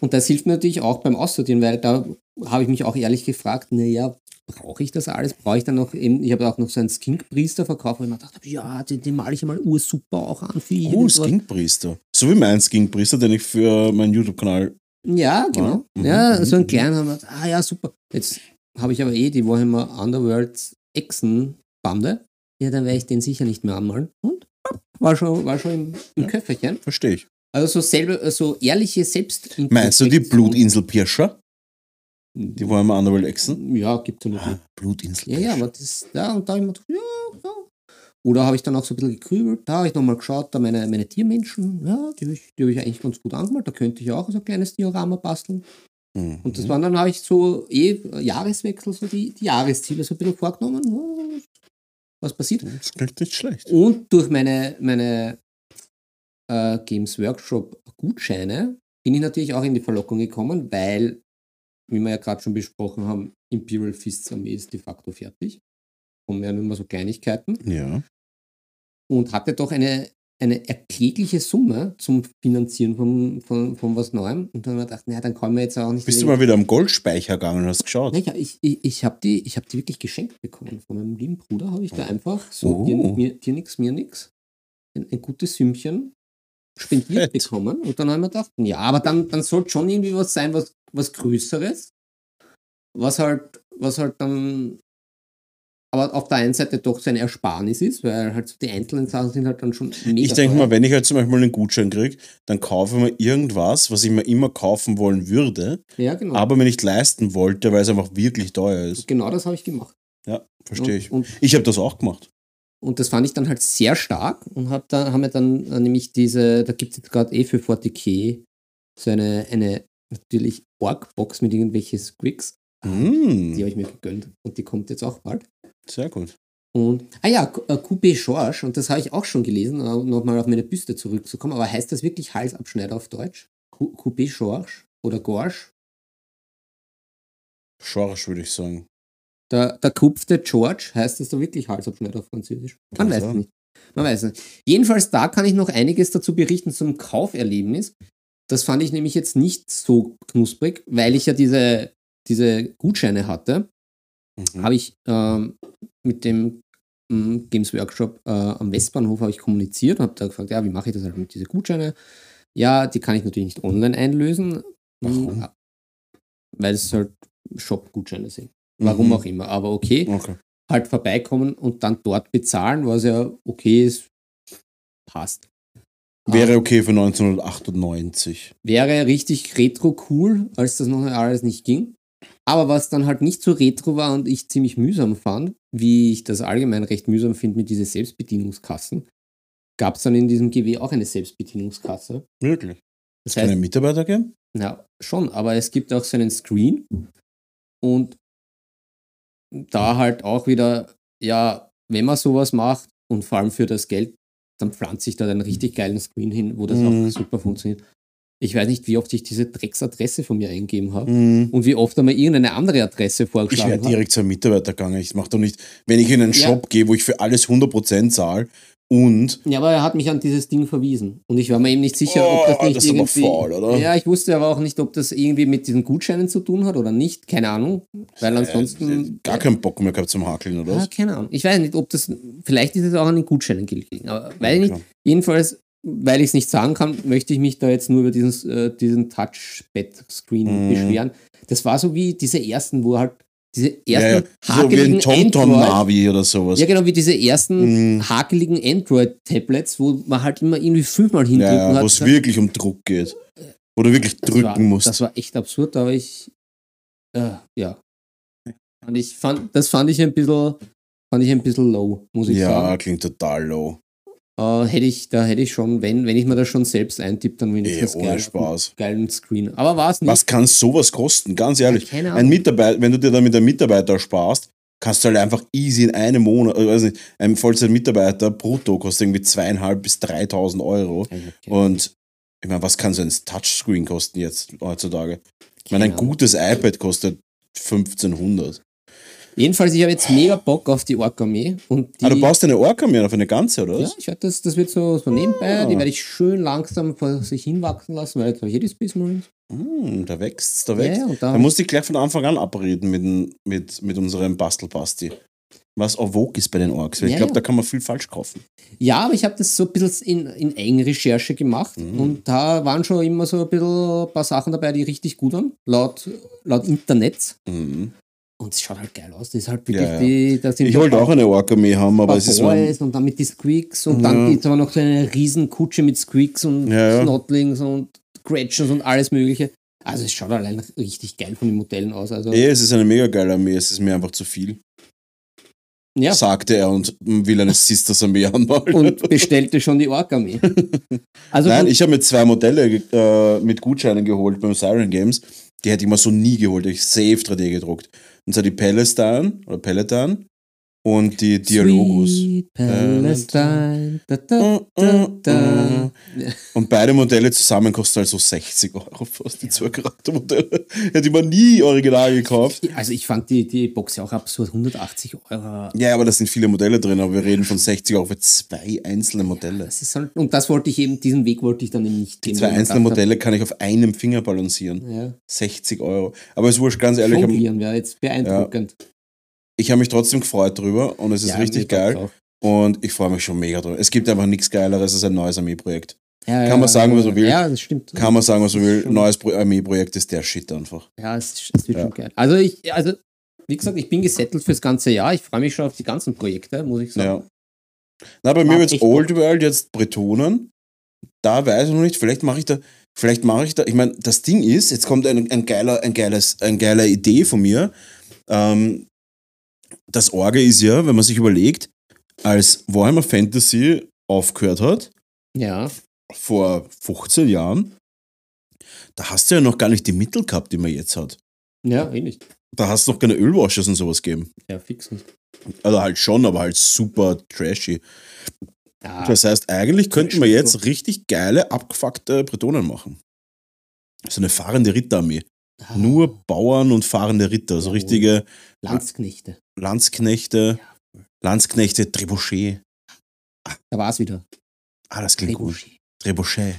Und das hilft mir natürlich auch beim Aussortieren, weil da habe ich mich auch ehrlich gefragt, naja, brauche ich das alles? Brauche ich dann noch eben, ich habe auch noch so einen Skink-Priester verkauft, wo ich mir gedacht habe, ja, den, den male ich mal ursuper auch an für Oh, irgendwas. Skinkpriester. So wie mein Skinkpriester, den ich für meinen YouTube-Kanal. Ja, genau. Mhm, Ja, mhm, so einen mhm. kleinen haben wir, gedacht, ah ja, super. Jetzt habe ich aber eh die Woche immer Underworld Echsen-Bande. Ja, dann werde ich den sicher nicht mehr anmalen. Und war schon, war schon im, im Ja. Köfferchen. Verstehe ich. Also so selber, so ehrliche Selbst. Meinst du die Blutinsel-Pirscher? Die waren im Underworld Echsen? Ja, gibt es natürlich. Ah, Ja, Blutinsel-Pirscher. ja, aber das, ja, und da habe ich mir gedacht, ja, ja. Oder habe ich dann auch so ein bisschen gekrübelt, da habe ich nochmal geschaut, da meine, meine Tiermenschen, ja, die habe ich, die hab ich eigentlich ganz gut angemalt, da könnte ich auch so ein kleines Diorama basteln. Mhm. Und das waren dann, habe ich so eh Jahreswechsel, so die, die Jahresziele so ein bisschen vorgenommen, ja, was passiert. Das klingt nicht schlecht. Und durch meine, meine äh, Games Workshop Gutscheine bin ich natürlich auch in die Verlockung gekommen, weil, wie wir ja gerade schon besprochen haben, Imperial Fists Armee ist de facto fertig. Kommen ja nur mehr so Kleinigkeiten. Ja. Und hatte doch eine, eine erklägliche Summe zum Finanzieren von, von, von was Neuem. Und dann habe ich mir gedacht, naja, dann kann man jetzt auch nicht. Bist du mal wieder am Goldspeicher gegangen und hast geschaut? Naja, ich, ich, ich habe die, ich hab die wirklich geschenkt bekommen. Von meinem lieben Bruder habe ich da einfach so Oh. dir, mir, dir nix, mir nix, ein, ein gutes Sümmchen spendiert Fett. bekommen. Und dann habe ich mir gedacht, ja, aber dann, dann sollte schon irgendwie was sein, was, was Größeres. Was halt, was halt dann aber auf der einen Seite doch so eine Ersparnis ist, weil halt so die einzelnen Sachen sind halt dann schon mega Ich denke mal, wenn ich halt zum Beispiel einen Gutschein kriege, dann kaufe ich mir irgendwas, was ich mir immer kaufen wollen würde, Ja, genau. aber mir nicht leisten wollte, weil es einfach wirklich teuer ist. genau das habe ich gemacht. Ja, verstehe ich. Und, Ich habe das auch gemacht. und das fand ich dann halt sehr stark und hab da, haben wir dann äh, nämlich diese, da gibt es jetzt gerade eh für 40k so eine, eine natürlich Org-Box mit irgendwelchen Squigs. Die Mm, habe ich mir gegönnt und die kommt jetzt auch bald. sehr gut. Und, ah ja, äh, Coupé Georges, und das habe ich auch schon gelesen, um nochmal auf meine Büste zurückzukommen, aber heißt das wirklich Halsabschneider auf Deutsch? Cou- Coupé Georges oder Gorge? Schorsch, würde ich sagen. Der, der kupfte George heißt das da wirklich Halsabschneider auf Französisch? Man Kann weiß es nicht. Man weiß es nicht. Jedenfalls da kann ich noch einiges dazu berichten zum Kauferlebnis. Das fand ich nämlich jetzt nicht so knusprig, weil ich ja diese, diese Gutscheine hatte. Mhm. Habe ich ähm, mit dem ähm, Games Workshop äh, am Westbahnhof habe ich kommuniziert und habe da gefragt, ja, wie mache ich das halt mit diesen Gutscheine? Ja, die kann ich natürlich nicht online einlösen. Warum? Hm, Weil es halt Shop-Gutscheine sind. Warum Mhm. auch immer. Aber okay, Okay. halt vorbeikommen und dann dort bezahlen, was ja okay ist, passt. Wäre okay für 1998. Wäre richtig retro cool, als das noch alles nicht ging. Aber was dann halt nicht so retro war und ich ziemlich mühsam fand, wie ich das allgemein recht mühsam finde mit diesen Selbstbedienungskassen, gab es dann in diesem GW auch eine Selbstbedienungskasse. Wirklich. Das Keine heißt, Mitarbeiter geben? na, schon, aber es gibt auch so einen Screen und da halt auch wieder, ja, wenn man sowas macht und vor allem für das Geld, dann pflanze ich da einen richtig geilen Screen hin, wo das Mhm. auch super funktioniert. Ich weiß nicht, wie oft ich diese Drecksadresse von mir eingegeben habe Mhm. und wie oft einmal irgendeine andere Adresse Ich vorgeschlagen wäre habe. direkt zu einem Mitarbeiter gegangen. Ich mache doch nicht, wenn ich in einen Ja. Shop gehe, wo ich für alles 100% zahle und Ja, aber er hat mich an dieses Ding verwiesen. Und ich war mir eben nicht sicher, ob das Oh, nicht das irgendwie. faul, oder? Ja, ich wusste aber auch nicht, ob das irgendwie mit diesen Gutscheinen zu tun hat oder nicht. Keine Ahnung. Weil ansonsten. gar keinen Bock mehr gehabt zum Hakeln, oder Ah, was? keine Ahnung. Ich weiß nicht, ob das. Vielleicht ist es auch an den Gutscheinen gelegen. Aber weiß ich nicht. Jedenfalls, weil ich es nicht sagen kann, möchte ich mich da jetzt nur über diesen, äh, diesen Touchpad-Screen Mhm. beschweren. Das war so wie diese ersten, wo halt diese Ja, ja. ersten So wie ein TomTom-Navi oder sowas. ja, genau, wie diese ersten Mhm. hakeligen Android-Tablets, wo man halt immer irgendwie fünfmal hindrücken Ja, hat. wo es wirklich um Druck geht. Wo du wirklich drücken war, musst. Das war echt absurd, aber ich, äh, ja. Und ich fand, das fand ich ein bisschen, fand ich ein bisschen low, muss ich ja, sagen. klingt total low. Äh, hätte ich, da hätte ich schon, wenn, wenn ich mir das schon selbst eintippe, dann Eh, wenigstens ohne geil- Spaß. geilen Screen. Aber war es nicht. Was kann sowas kosten? Ganz ehrlich. Keine Ein. Mitarbeiter, wenn du dir damit einen Mitarbeiter sparst, kannst du halt einfach easy in einem Monat, weiß nicht, ein Vollzeitmitarbeiter brutto kostet irgendwie zweieinhalb bis 3.000 Euro. Okay. Und ich meine, was kann so ein Touchscreen kosten jetzt heutzutage? Ich meine, ein gutes iPad kostet 1500. Jedenfalls, ich habe jetzt mega Bock auf die Ork-Armee. Ah, du baust eine Orca mehr auf eine ganze, oder Ja, was? ich werde das, das wird so, so nebenbei, Ah. die werde ich schön langsam vor sich hinwachsen lassen, weil jetzt habe ich die Space Marines. Hm, da wächst's, da Ja, wächst. ja, da, Da musst du dich gleich von Anfang an abreden mit, mit, mit unserem Bastelbasti. Was en vogue ist bei den Orks. Weil ich Ja, glaube, ja. da kann man viel falsch kaufen. ja, aber ich habe das so ein bisschen in, in Eigenrecherche gemacht Mhm. und da waren schon immer so ein bisschen ein paar Sachen dabei, die richtig gut waren, laut, laut Internet. Mhm. Und es schaut halt geil aus. Das ist halt wirklich Ja, ja. die, da sind Ich wollte auch eine Orca mehr haben, aber es ist Boys und dann mit die Squeaks und Ja. dann gibt es aber noch so eine riesen Kutsche mit Squeaks und Ja, ja. Snotlings und Gretchens und alles mögliche. Also es schaut allein richtig geil von den Modellen aus. Also eh, es ist eine mega geile Armee, es ist mir einfach zu viel, ja, sagte er und will eine Sisters Armee anmalen. und bestellte schon die Ork-Armee. Also Nein, ich habe mir zwei Modelle äh, mit Gutscheinen geholt beim Siren Games. Die hätte ich mir so nie geholt. Ich safe 3D gedruckt. Und zwar die Palestine oder Peloton und die da, Mm, mm, da. Und beide Modelle zusammen kosten also 60 Euro fast, die zwei Charaktermodelle. Hätte ich mir nie original gekauft. Also ich fand die, die Box ja auch absurd. 180 Euro. Ja, aber da sind viele Modelle drin, aber wir reden von 60 Euro für zwei einzelne Modelle. Das ist halt, und das wollte ich eben, diesen Weg wollte ich dann eben nicht Die gehen. zwei ich einzelnen gedacht Modelle kann ich auf einem Finger balancieren. Ja, 60 Euro. Aber es wurscht, ganz ehrlich, jonglieren wäre jetzt beeindruckend. Hab mich trotzdem gefreut drüber und es ist Ja, richtig geil. Und ich freue mich schon mega drüber. Es gibt einfach nichts Geileres als ein neues Armeeprojekt. Ja, Kann man sagen, was man will. Ja, das stimmt. Kann man sagen, was man will. Neues Pro- Armeeprojekt ist der Shit einfach. Ja, es, es wird schon geil. Also ich, also wie gesagt, ich bin gesettelt fürs ganze Jahr. Ich freue mich schon auf die ganzen Projekte, muss ich sagen. Ja. Na, bei mir wird echt Old World jetzt Bretonen. Da weiß ich noch nicht. Vielleicht mache ich da. Vielleicht mache ich da. Ich meine, das Ding ist, jetzt kommt ein, ein geiler, ein geiles, ein geiler Idee von mir. Ähm, das Orge ist ja, wenn man sich überlegt, als Warhammer Fantasy aufgehört hat, Ja, vor 15 Jahren, da hast du ja noch gar nicht die Mittel gehabt, die man jetzt hat. ja, eh nicht. Da hast du noch keine Ölwashes und sowas gegeben. Ja, fix nicht. Also halt schon, aber halt super trashy. Ja, Das heißt, eigentlich könnten wir jetzt richtig geile, abgefuckte Bretonen machen. So eine fahrende Ritterarmee. Ah, Nur Bauern und fahrende Ritter. So Jawohl. richtige Landsknechte. Landsknechte, Landsknechte, Trebuchet. Da war es wieder. Ah, das klingt gut. Trebuchet. Trebuchet.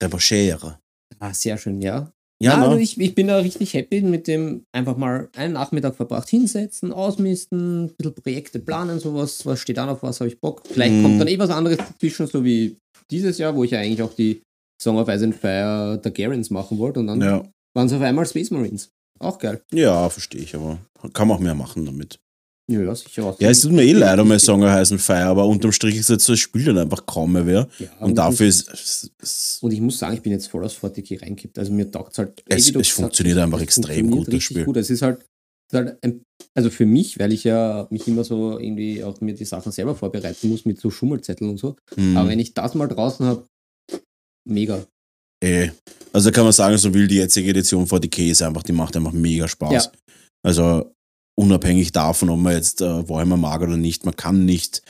Trebuchet. Ah, sehr schön, ja. Ja, also ne? ich, ich bin da richtig happy mit dem einfach mal einen Nachmittag verbracht, hinsetzen, ausmisten, ein bisschen Projekte planen, sowas, was steht an, auf was habe ich Bock. Vielleicht Mhm. kommt dann eh was anderes dazwischen, so wie dieses Jahr, wo ich ja eigentlich auch die Song of Ice and Fire der Garens machen wollte und dann ja. Waren es auf einmal Space Marines. Auch geil. ja, verstehe ich, aber kann man auch mehr machen damit. Ja, sicher. auch. Ja, es tut mir eh leid um mein Song heißen Fire, aber unterm Strich ist jetzt so, das Spiel dann einfach kaum mehr wer. Ja, Und dafür ist es, Und ich muss sagen, ich bin jetzt voll aus 40 reingekippt. Also mir taugt es halt. Es- es funktioniert einfach es extrem funktioniert gut, das Spiel. Gut. Es ist halt, es ist halt ein, also für mich, weil ich ja mich immer so irgendwie auch mir die Sachen selber vorbereiten muss mit so Schummelzetteln und so. hm. Aber wenn ich das mal draußen habe, mega. Eh. Also da kann man sagen, so will die jetzige Edition 40k ist einfach, die macht einfach mega Spaß. Ja. Also unabhängig davon, ob man jetzt äh, Warhammer mag oder nicht, man kann nicht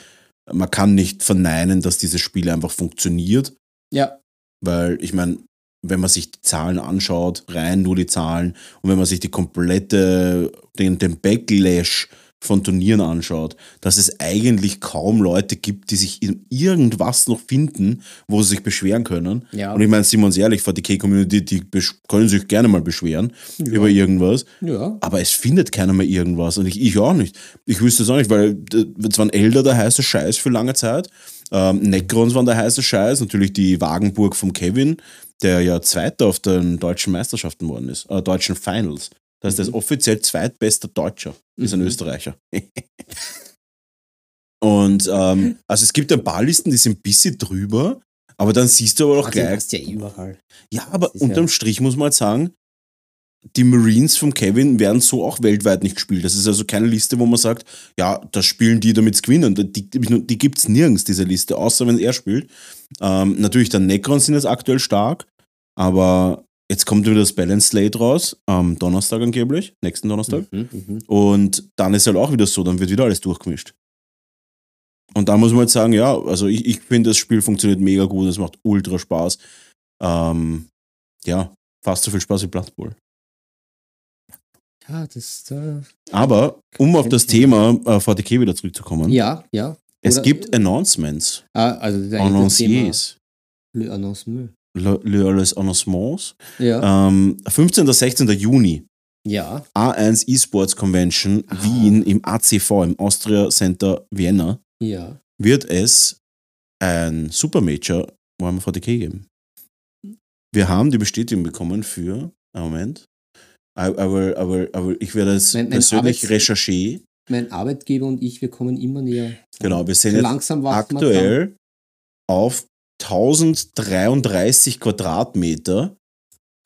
man kann nicht verneinen, dass dieses Spiel einfach funktioniert, Ja, weil ich meine, wenn man sich die Zahlen anschaut, rein nur die Zahlen, und wenn man sich die komplette, den, den Backlash von Turnieren anschaut, dass es eigentlich kaum Leute gibt, die sich in irgendwas noch finden, wo sie sich beschweren können. Ja. Und ich meine, sind wir uns ehrlich, 40k-Community, die besch- können sich gerne mal beschweren Ja. über irgendwas. ja. Aber es findet keiner mehr irgendwas. Und ich, ich auch nicht. Ich wüsste es auch nicht, weil es waren Elder der heiße Scheiß für lange Zeit. Ähm, Necrons waren der heiße Scheiß. Natürlich die Wagenburg vom Kevin, der ja Zweiter auf den deutschen Meisterschaften geworden ist, äh, deutschen Finals. Das heißt, ist Mhm. offiziell zweitbester Deutscher, ist ein Mhm. Österreicher. Und ähm, also es gibt ein paar Listen, die sind ein bisschen drüber, aber dann siehst du aber auch Also, gleich, das ist ja überall. ja, aber Das ist ja- unterm Strich muss man halt sagen, die Marines vom Kevin werden so auch weltweit nicht gespielt. Das ist also keine Liste, wo man sagt, ja, das spielen die, damit sie gewinnen. Die, die, gibt es nirgends, diese Liste, außer wenn er spielt. Ähm, natürlich, der Necrons sind jetzt aktuell stark, aber jetzt kommt wieder das Balance Slate raus, am Donnerstag angeblich, nächsten Donnerstag. Mhm, mhm. Und dann ist halt auch wieder so, dann wird wieder alles durchgemischt. Und da muss man jetzt sagen, ja, also ich, ich finde, das Spiel funktioniert mega gut, es macht ultra Spaß. Ähm, ja, fast so viel Spaß wie Blood Bowl. Ja, das. Äh, Aber um auf das Thema äh, VTK wieder zurückzukommen, ja, ja. es Oder- gibt Announcements, Ah, also Annonciers, Le Annoncement. Le, le, les Annoncements. Ja. Ähm, 15. und 16. Juni, ja. A1 Esports Convention Ah. Wien im ACV, im Austria Center Vienna. Ja. wird es ein Super Major Warhammer 40k geben. Wir haben die Bestätigung bekommen für, einen Moment, I, I will, I will, I will, ich werde es persönlich recherchieren. Mein Arbeitgeber und ich, wir kommen immer näher. Genau, wir sind So jetzt aktuell auf 1033 Quadratmeter,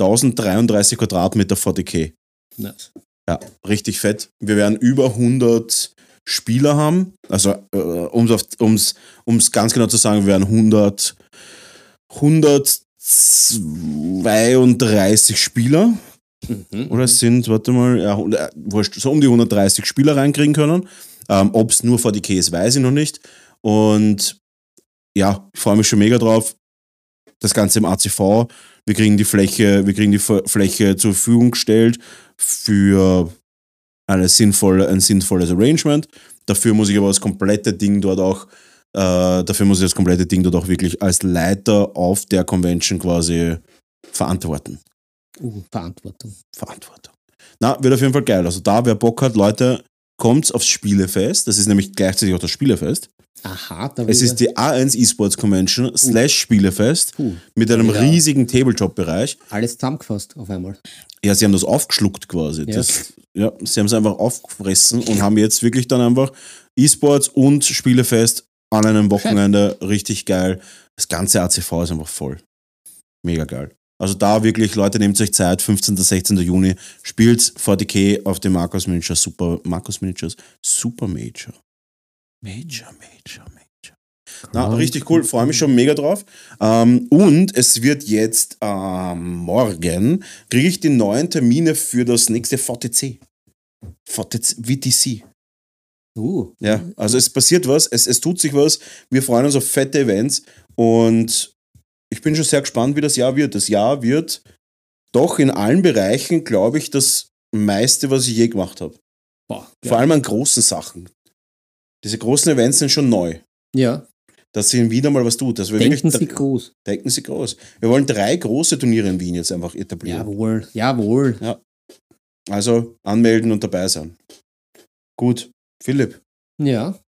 1033 Quadratmeter 40k. Nice. Ja, richtig fett. Wir werden über 100 Spieler haben. Also, äh, um es um's, um's ganz genau zu sagen, wir werden 100, 132 Spieler. Mhm. Oder es sind, warte mal, ja, äh, so um die 130 Spieler reinkriegen können. Ähm, Ob es nur 40k ist, weiß ich noch nicht. Und ja, ich freue mich schon mega drauf. Das Ganze im ACV. Wir kriegen die Fläche, wir kriegen die Fläche zur Verfügung gestellt für eine sinnvolle, ein sinnvolles Arrangement. Dafür muss ich aber das komplette Ding dort auch, äh, dafür muss ich das komplette Ding dort auch wirklich als Leiter auf der Convention quasi verantworten. Uh, Verantwortung. Verantwortung. Na, wird auf jeden Fall geil. Also da, wer Bock hat, Leute, kommt aufs Spielefest. Das ist nämlich gleichzeitig auch das Spielefest. Aha, da Es ist die A1 Esports Convention slash Spielefest Puh, mit einem Ja. riesigen Tabletop-Bereich. alles zusammengefasst auf einmal. Ja, sie haben das aufgeschluckt quasi. Ja. Das, ja, sie haben es einfach aufgefressen und haben jetzt wirklich dann einfach E-Sports und Spielefest an einem Wochenende richtig geil. Das ganze ACV ist einfach voll. Mega geil. Also da wirklich, Leute, nehmt euch Zeit, 15. 16. Juni, spielt 40k auf dem Markus Miniature Super, Markus Miniatures Super Major. Major, Major, Major. Na, richtig cool, freue mich schon mega drauf. Ähm, und es wird jetzt ähm, morgen, kriege ich die neuen Termine für das nächste VTC. VTC, VTC. Uh, Ja, also es passiert was, es, es tut sich was. Wir freuen uns auf fette Events und ich bin schon sehr gespannt, wie das Jahr wird. Das Jahr wird doch in allen Bereichen, glaube ich, das meiste, was ich je gemacht habe. boah, Vor allem an großen Sachen. Diese großen Events sind schon neu. ja. Dass sie in Wien mal was tut. Dass wir Denken wirklich, Sie groß. denken Sie groß. Wir wollen drei große Turniere in Wien jetzt einfach etablieren. Jawohl, jawohl. Also anmelden und dabei sein. Gut, Philipp, Ja.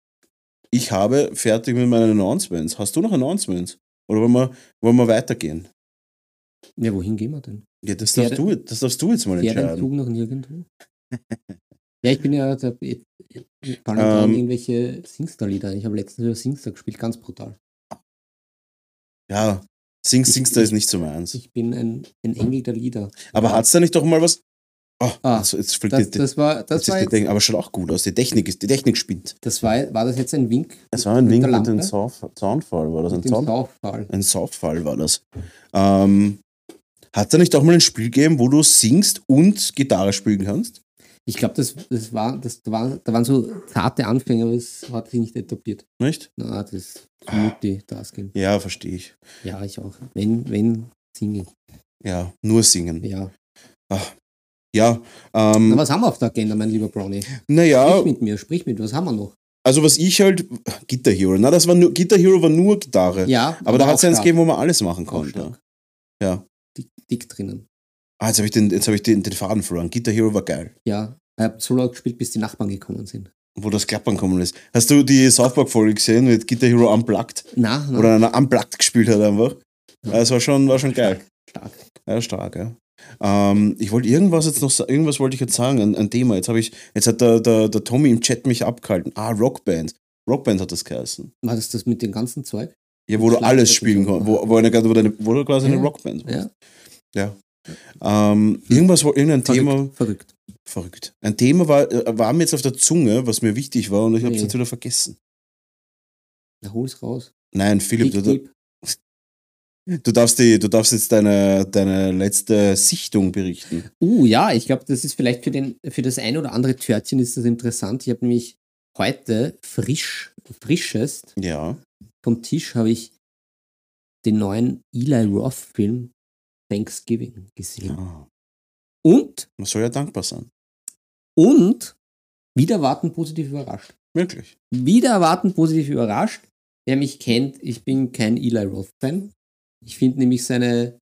ich habe fertig mit meinen Announcements. Hast du noch Announcements? Oder wollen wir, wollen wir weitergehen? Ja, wohin gehen wir denn? Ja, das darfst, du, das darfst du jetzt mal Fährt ein entscheiden. Zug noch nirgendwo? ja, ich bin ja ich, ich fallen Ähm. irgendwelche Singstar-Lieder. Ich habe letztens wieder Singstar gespielt, ganz brutal. Ja, Sing, Ich- Singstar ist ich- nicht so meins. Ich bin ein, ein Engel der Lieder. Aber hat's da nicht doch mal was? Oh, Ah, also jetzt Das, die, das war, das ist war, jetzt, aber schaut auch gut aus. Die Technik ist, die Technik spinnt. das war, war das jetzt ein Wink? Es war ein Wink mit dem Soundfall, war das ein Mit dem Sound? Sauffall. Ein Soundfall war das. Ähm, hat da nicht auch mal ein Spiel gegeben, wo du singst und Gitarre spielen kannst? Ich glaube, das, das war, das war, da waren so zarte Anfänge, aber es hat sich nicht etabliert. Nicht? Na, das ist Multitasking. Ja, verstehe ich. Ja, ich auch. Wenn, wenn, singe. Ja, nur singen. Ja. Ja, Na, ähm, was haben wir auf der Agenda, mein lieber Brownie? naja, Sprich mit mir, sprich mit, was haben wir noch? also was ich halt, Guitar Hero, na, das war nur, Guitar Hero war nur Gitarre. Ja, aber da hat es eins gegeben, wo man alles machen konnte. Ja. Dick, dick drinnen. Ah, jetzt habe ich, den, jetzt hab ich den, den Faden verloren. Guitar Hero war geil. Ja, ich habe so laut gespielt, bis die Nachbarn gekommen sind. Wo das Klappern kommen ist. Hast du die South Park-Folge gesehen mit Guitar Hero Unplugged? Na, na, Oder einer Unplugged gespielt hat einfach. Ja, Das war schon, war schon geil. stark. Ja, stark, ja. Ähm, ich wollte irgendwas jetzt noch sa- irgendwas wollte ich jetzt sagen, ein, ein Thema. Jetzt habe ich, jetzt hat der, der, der Tommy im Chat mich abgehalten. Ah, Rockband. Rockband hat das geheißen. War das das mit dem ganzen Zeug? Ja, wo du alles spielen kannst. Wo, wo, eine, wo, du quasi eine Ja. Rockband warst. Ja. Ähm, irgendwas, wo- irgendein Thema, Verrückt. Verrückt. verrückt. Ein Thema war, äh, war mir jetzt auf der Zunge, was mir wichtig war und ich habe es Nee. jetzt wieder vergessen. Na, hol's raus. Nein, Philipp, Dick, du, deep. du, darfst die, du darfst jetzt deine, deine letzte Sichtung berichten. Uh, ja, ich glaube, das ist vielleicht für, den, für das ein oder andere Törtchen ist das interessant. Ich habe nämlich heute frisch, frischest Ja. vom Tisch habe ich den neuen Eli Roth-Film Thanksgiving gesehen. ja. Und, Man soll ja dankbar sein. und, wieder erwarten positiv überrascht. Wirklich. Wieder erwarten positiv überrascht. Wer mich kennt, ich bin kein Eli Roth-Fan. Ich finde nämlich seine,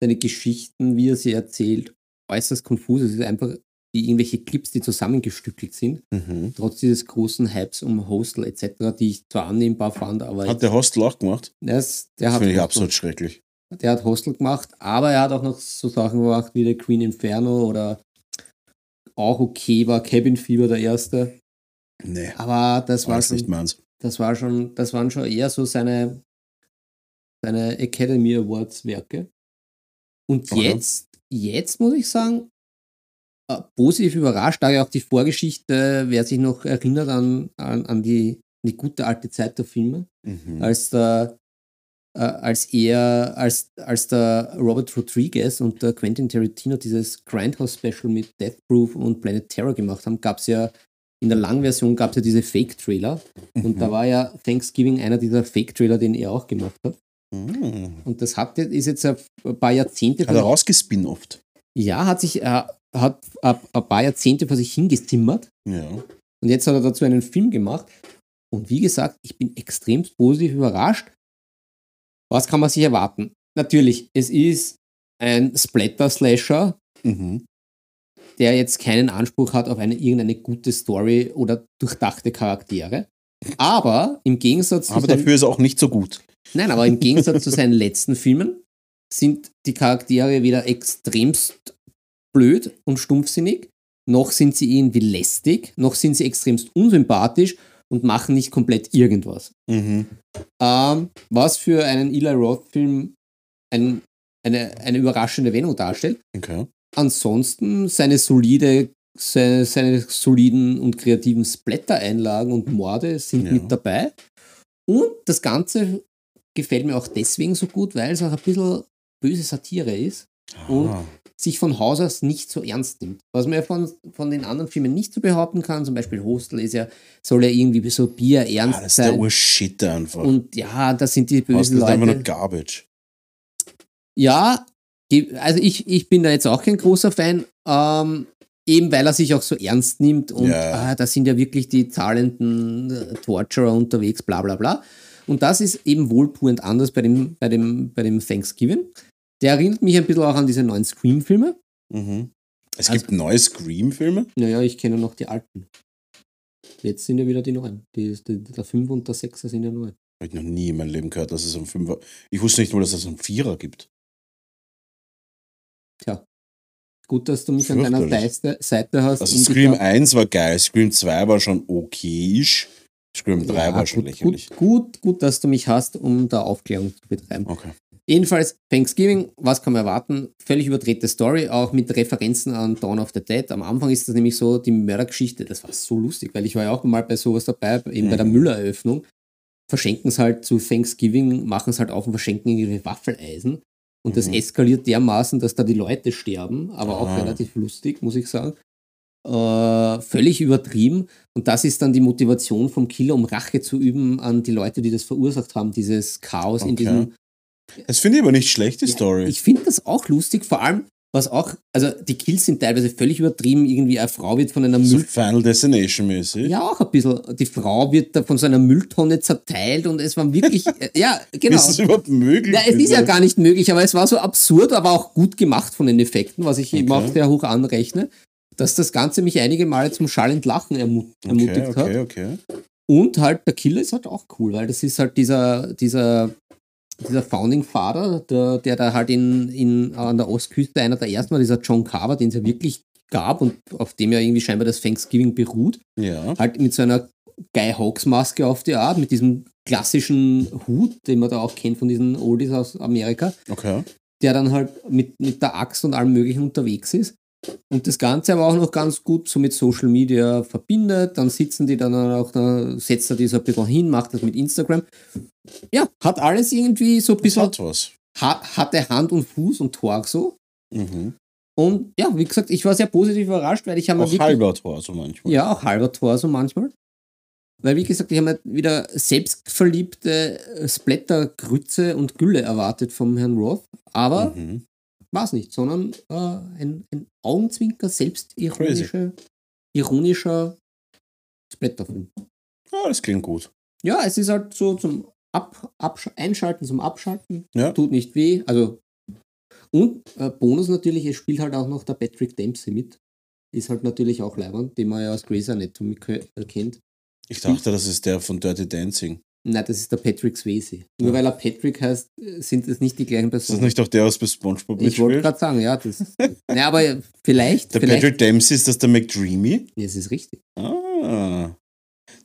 seine Geschichten, wie er sie erzählt, äußerst konfus. Es ist einfach die irgendwelche Clips, die zusammengestückelt sind, Mhm. trotz dieses großen Hypes um Hostel etc., die ich zwar annehmbar fand, aber Hat der Hostel auch gemacht? das, der, Das finde ich absolut schrecklich. Der hat Hostel gemacht, aber er hat auch noch so Sachen gemacht wie der Queen Inferno oder auch okay war Cabin Fever der erste. Nee, Aber das war war schon nicht meins. das war schon, das waren schon eher so seine, seine Academy Awards Werke. Und Okay. jetzt, jetzt muss ich sagen, äh, positiv überrascht, da ja auch die Vorgeschichte, wer sich noch erinnert an, an, an die, die gute alte Zeit der Filme, Mhm. als der äh, als er, als, als der Robert Rodriguez und der Quentin Tarantino dieses Grindhouse Special mit Death Proof und Planet Terror gemacht haben, gab es ja in der Langversion gab es ja diese Fake-Trailer und Mhm. da war ja Thanksgiving einer dieser Fake-Trailer, den er auch gemacht hat. Mhm. Und das hat, ist jetzt ein paar Jahrzehnte Hat er rausgespin-offt. ja, hat sich äh, hat ein, ein paar Jahrzehnte vor sich hingezimmert Ja. und jetzt hat er dazu einen Film gemacht. Und wie gesagt, ich bin extrem positiv überrascht. Was kann man sich erwarten? Natürlich, es ist ein Splatter-Slasher, Mhm. der jetzt keinen Anspruch hat auf eine irgendeine gute Story oder durchdachte Charaktere. Aber im Gegensatz zu Aber dafür ist er auch nicht so gut. nein, aber im Gegensatz zu seinen letzten Filmen sind die Charaktere weder extremst blöd und stumpfsinnig, noch sind sie irgendwie lästig, noch sind sie extremst unsympathisch und machen nicht komplett irgendwas. Mhm. Ähm, was für einen Eli Roth-Film ein, eine, eine überraschende Wendung darstellt. Okay. Ansonsten seine solide, seine, seine soliden und kreativen Splatter-Einlagen und Morde sind Ja. mit dabei. Und das Ganze gefällt mir auch deswegen so gut, weil es auch ein bisschen böse Satire ist Und- Ah. sich von Haus aus nicht so ernst nimmt. Was man ja von, von den anderen Filmen nicht so behaupten kann, zum Beispiel Hostel ist ja, soll ja irgendwie so Bier Ah, ernst das ist der sein. Urshit einfach. Und ja, das sind die bösen das ist einfach nur Leute. Garbage. Ja, also ich, ich bin da jetzt auch kein großer Fan, ähm, eben weil er sich auch so ernst nimmt und Ja. ah, da sind ja wirklich die zahlenden äh, Torturer unterwegs, bla bla bla. Und das ist eben wohltuend anders bei dem, bei dem, bei dem Thanksgiving. Der erinnert mich ein bisschen auch an diese neuen Scream-Filme. Mhm. Es Also- gibt neue Scream-Filme? Naja, ich kenne noch die alten. Jetzt sind ja wieder die neuen. Die, die, der 5 und der 6 sind ja neu. Habe ich noch nie in meinem Leben gehört, dass es einen Fünfer. Ich wusste nicht mal, dass es einen Vierer gibt. Tja. Gut, dass du mich an deiner. Seite, Seite hast. Also Scream da- 1 war geil, Scream 2 war schon okayisch, Scream 3 Ja, war schon gut, lächerlich. Gut, gut, gut, dass du mich hast, um da Aufklärung zu betreiben. Okay. Jedenfalls, Thanksgiving, was kann man erwarten? Völlig überdrehte Story, auch mit Referenzen an Dawn of the Dead. Am Anfang ist das nämlich so die Mördergeschichte, das war so lustig, weil ich war ja auch mal bei sowas dabei, eben bei der Mhm. Müllereröffnung. Verschenken es halt zu Thanksgiving, machen es halt auf und verschenken ihre Waffeleisen. Und das Mhm. eskaliert dermaßen, dass da die Leute sterben, aber auch Ah. relativ lustig, muss ich sagen. äh, völlig übertrieben. Und das ist dann die Motivation vom Killer, um Rache zu üben an die Leute, die das verursacht haben, dieses Chaos in Okay. diesem. Das finde ich aber nicht schlecht, die Ja, Story. Ich finde das auch lustig, vor allem, was auch, also die Kills sind teilweise völlig übertrieben. Irgendwie eine Frau wird von einer so Müll. Final Destination mäßig. Ja, auch ein bisschen. Die Frau wird da von so einer Mülltonne zerteilt und es war wirklich, äh, ja, genau. Ist das überhaupt möglich? Ja, es ist ja gar nicht möglich, aber es war so absurd, aber auch gut gemacht von den Effekten, was ich eben Okay. auch sehr hoch anrechne, dass das Ganze mich einige Male zum schallend Lachen ermut ermutigt Okay, okay, hat. okay. Und halt der Killer ist halt auch cool, weil das ist halt dieser, dieser, dieser Founding Father, der, der da halt in, in, an der Ostküste einer der ersten war, dieser John Carver, den es ja wirklich gab und auf dem ja irgendwie scheinbar das Thanksgiving beruht Ja. halt mit so einer Guy Hawks Maske auf die Art, mit diesem klassischen Hut, den man da auch kennt von diesen Oldies aus Amerika, Okay. der dann halt mit, mit der Axt und allem möglichen unterwegs ist. Und das Ganze aber auch noch ganz gut so mit Social Media verbindet. Dann sitzen die dann auch, da setzt er die so ein bisschen hin, macht das mit Instagram. Ja, hat alles irgendwie so ein bisschen, hat was. ha hatte Hand und Fuß und Torso. Mhm. Und ja, wie gesagt, ich war sehr positiv überrascht, weil ich habe Auch wirklich- halber Tor, so manchmal. ja, auch halber Tor so manchmal. Weil, wie gesagt, ich habe wieder selbstverliebte äh, Splatter-Grütze und Gülle erwartet vom Herrn Roth. Aber Mhm. War es nicht, sondern äh, ein, ein Augenzwinker, selbstironischer ironischer Splatterfilm. Ja, das klingt gut. Ja, es ist halt so zum Ab, Einschalten, zum Abschalten. Ja. Tut nicht weh. Also, und äh, Bonus natürlich, es spielt halt auch noch der Patrick Dempsey mit. Ist halt natürlich auch Leiband, den man ja aus Grey's Anatomy äh, kennt. Ich dachte, das ist der von Dirty Dancing. Nein, das ist der Patrick Swayze. Nur Ja. weil er Patrick heißt, sind es nicht die gleichen Ist das Personen. nicht auch der aus bei SpongeBob ich wollte gerade sagen, ja, das. ja, aber vielleicht. Der vielleicht Patrick Dempsey, ist das der McDreamy? Nee, es ist richtig. Ah.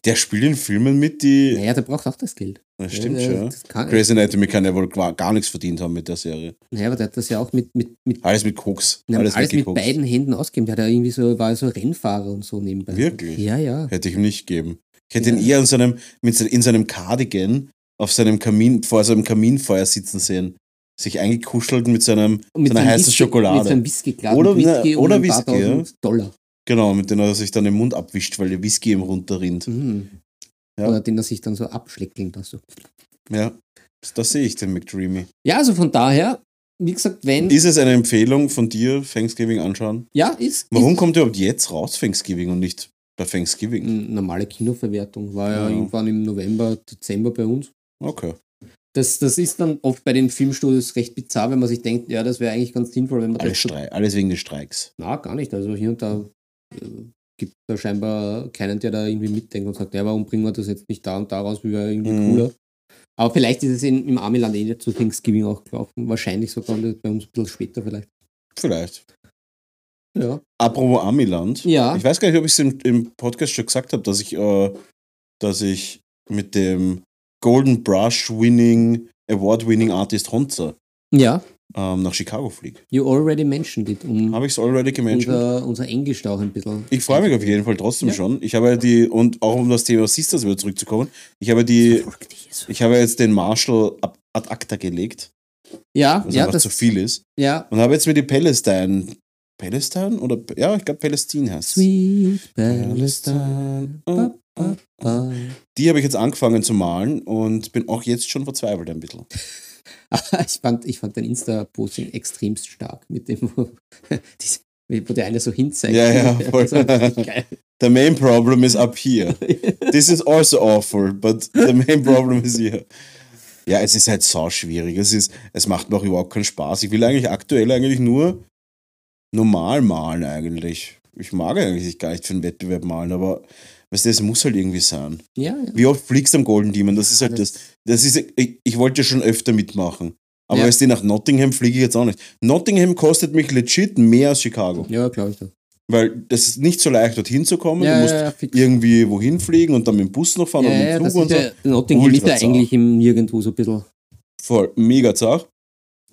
Der spielt in Filmen mit, die. Naja, der braucht auch das Geld. Das stimmt ja, schon. Das kann, Grey's Anatomy kann ja wohl gar, nichts verdient haben mit der Serie. naja, aber der hat das ja auch mit, mit, mit, Alles mit Koks. na, alles, mit weggekokst. beiden Händen ausgegeben. Der hat ja irgendwie so, war so Rennfahrer und so nebenbei. Wirklich? Ja, ja. Hätte ich ihm nicht gegeben. Ich hätte Ja. ihn eher in seinem, mit, in seinem Cardigan auf seinem Kamin, vor seinem Kaminfeuer sitzen sehen. Sich eingekuschelt mit seinem, mit seiner heißen Whisky- Schokolade. Mit seinem Whisky Oder- Whisky oder und Whisky, ja. Dollar. genau, mit dem er sich dann den Mund abwischt, weil der Whisky ihm runterrinnt. Mhm. Ja. Oder den er sich dann so abschleckelt. Also. Ja, das sehe ich den McDreamy. Ja, also von daher, wie gesagt, wenn. Ist es eine Empfehlung von dir, Thanksgiving anschauen? ja, ist. Warum ist kommt überhaupt jetzt raus Thanksgiving und nicht bei Thanksgiving? normale Kinoverwertung. War ja, Ja. irgendwann im November, Dezember bei uns. Okay. Das, das ist dann oft bei den Filmstudios recht bizarr, wenn man sich denkt, ja, das wäre eigentlich ganz sinnvoll, wenn man Alles, das. Strei alles wegen des Streiks. Na, gar nicht. Also hier und da äh, gibt da scheinbar keinen, der da irgendwie mitdenkt und sagt, ja, warum bringen wir das jetzt nicht da und da raus, wie wäre irgendwie Mhm. cooler. Aber vielleicht ist es in, im Amiland eh nicht zu Thanksgiving auch gelaufen. Wahrscheinlich sogar bei uns ein bisschen später vielleicht. Vielleicht. Ja. Apropos Amiland. Ja. Ich weiß gar nicht, ob ich es im, im Podcast schon gesagt habe, dass ich, äh, dass ich mit dem Golden Brush Winning, Award Winning Artist Honza Ja, ähm, nach Chicago fliege. you already mentioned it. Um Habe ich es already gementioned? unser, unser Englisch da auch ein bisschen. Ich freue mich auf jeden Fall trotzdem Ja. schon. Ich habe die, und auch um das Thema Sisters wieder zurückzukommen, ich habe die, ich habe jetzt den Marshall ab, ad acta gelegt, Ja, was ja, einfach das, zu viel ist. ja. Und habe jetzt mir die Palestine, Palestine? Oder, ja, ich glaube Palästin heißt Sweet Palestine. Oh, ba, ba. Die habe ich jetzt angefangen zu malen und bin auch jetzt schon verzweifelt ein bisschen. Ich fand, ich fand dein Insta-Posting extremst stark mit dem, wo, wo der eine so hinzeigt. Ja, ja, voll. The main problem is up here. This is also awful, but the main problem is here. Ja, es ist halt so schwierig. Es, ist, es macht mir auch überhaupt keinen Spaß. Ich will eigentlich aktuell eigentlich nur normal malen eigentlich. Ich mag eigentlich gar nicht für einen Wettbewerb malen, aber weißt du, es muss halt irgendwie sein. Ja, ja. Wie oft fliegst du am Golden Demon? Das ist halt das. das ist, ich, ich wollte schon öfter mitmachen. Aber Ja. weißt du, nach Nottingham fliege ich jetzt auch nicht. Nottingham kostet mich legit mehr als Chicago. Ja, glaube ich. Da. Weil das ist nicht so leicht, dorthin zu kommen. Ja, du musst ja, irgendwie wohin fliegen und dann mit dem Bus noch fahren und mit dem Zug und so. Nottingham ist ja eigentlich im Nirgendwo so ein bisschen. Voll mega zart.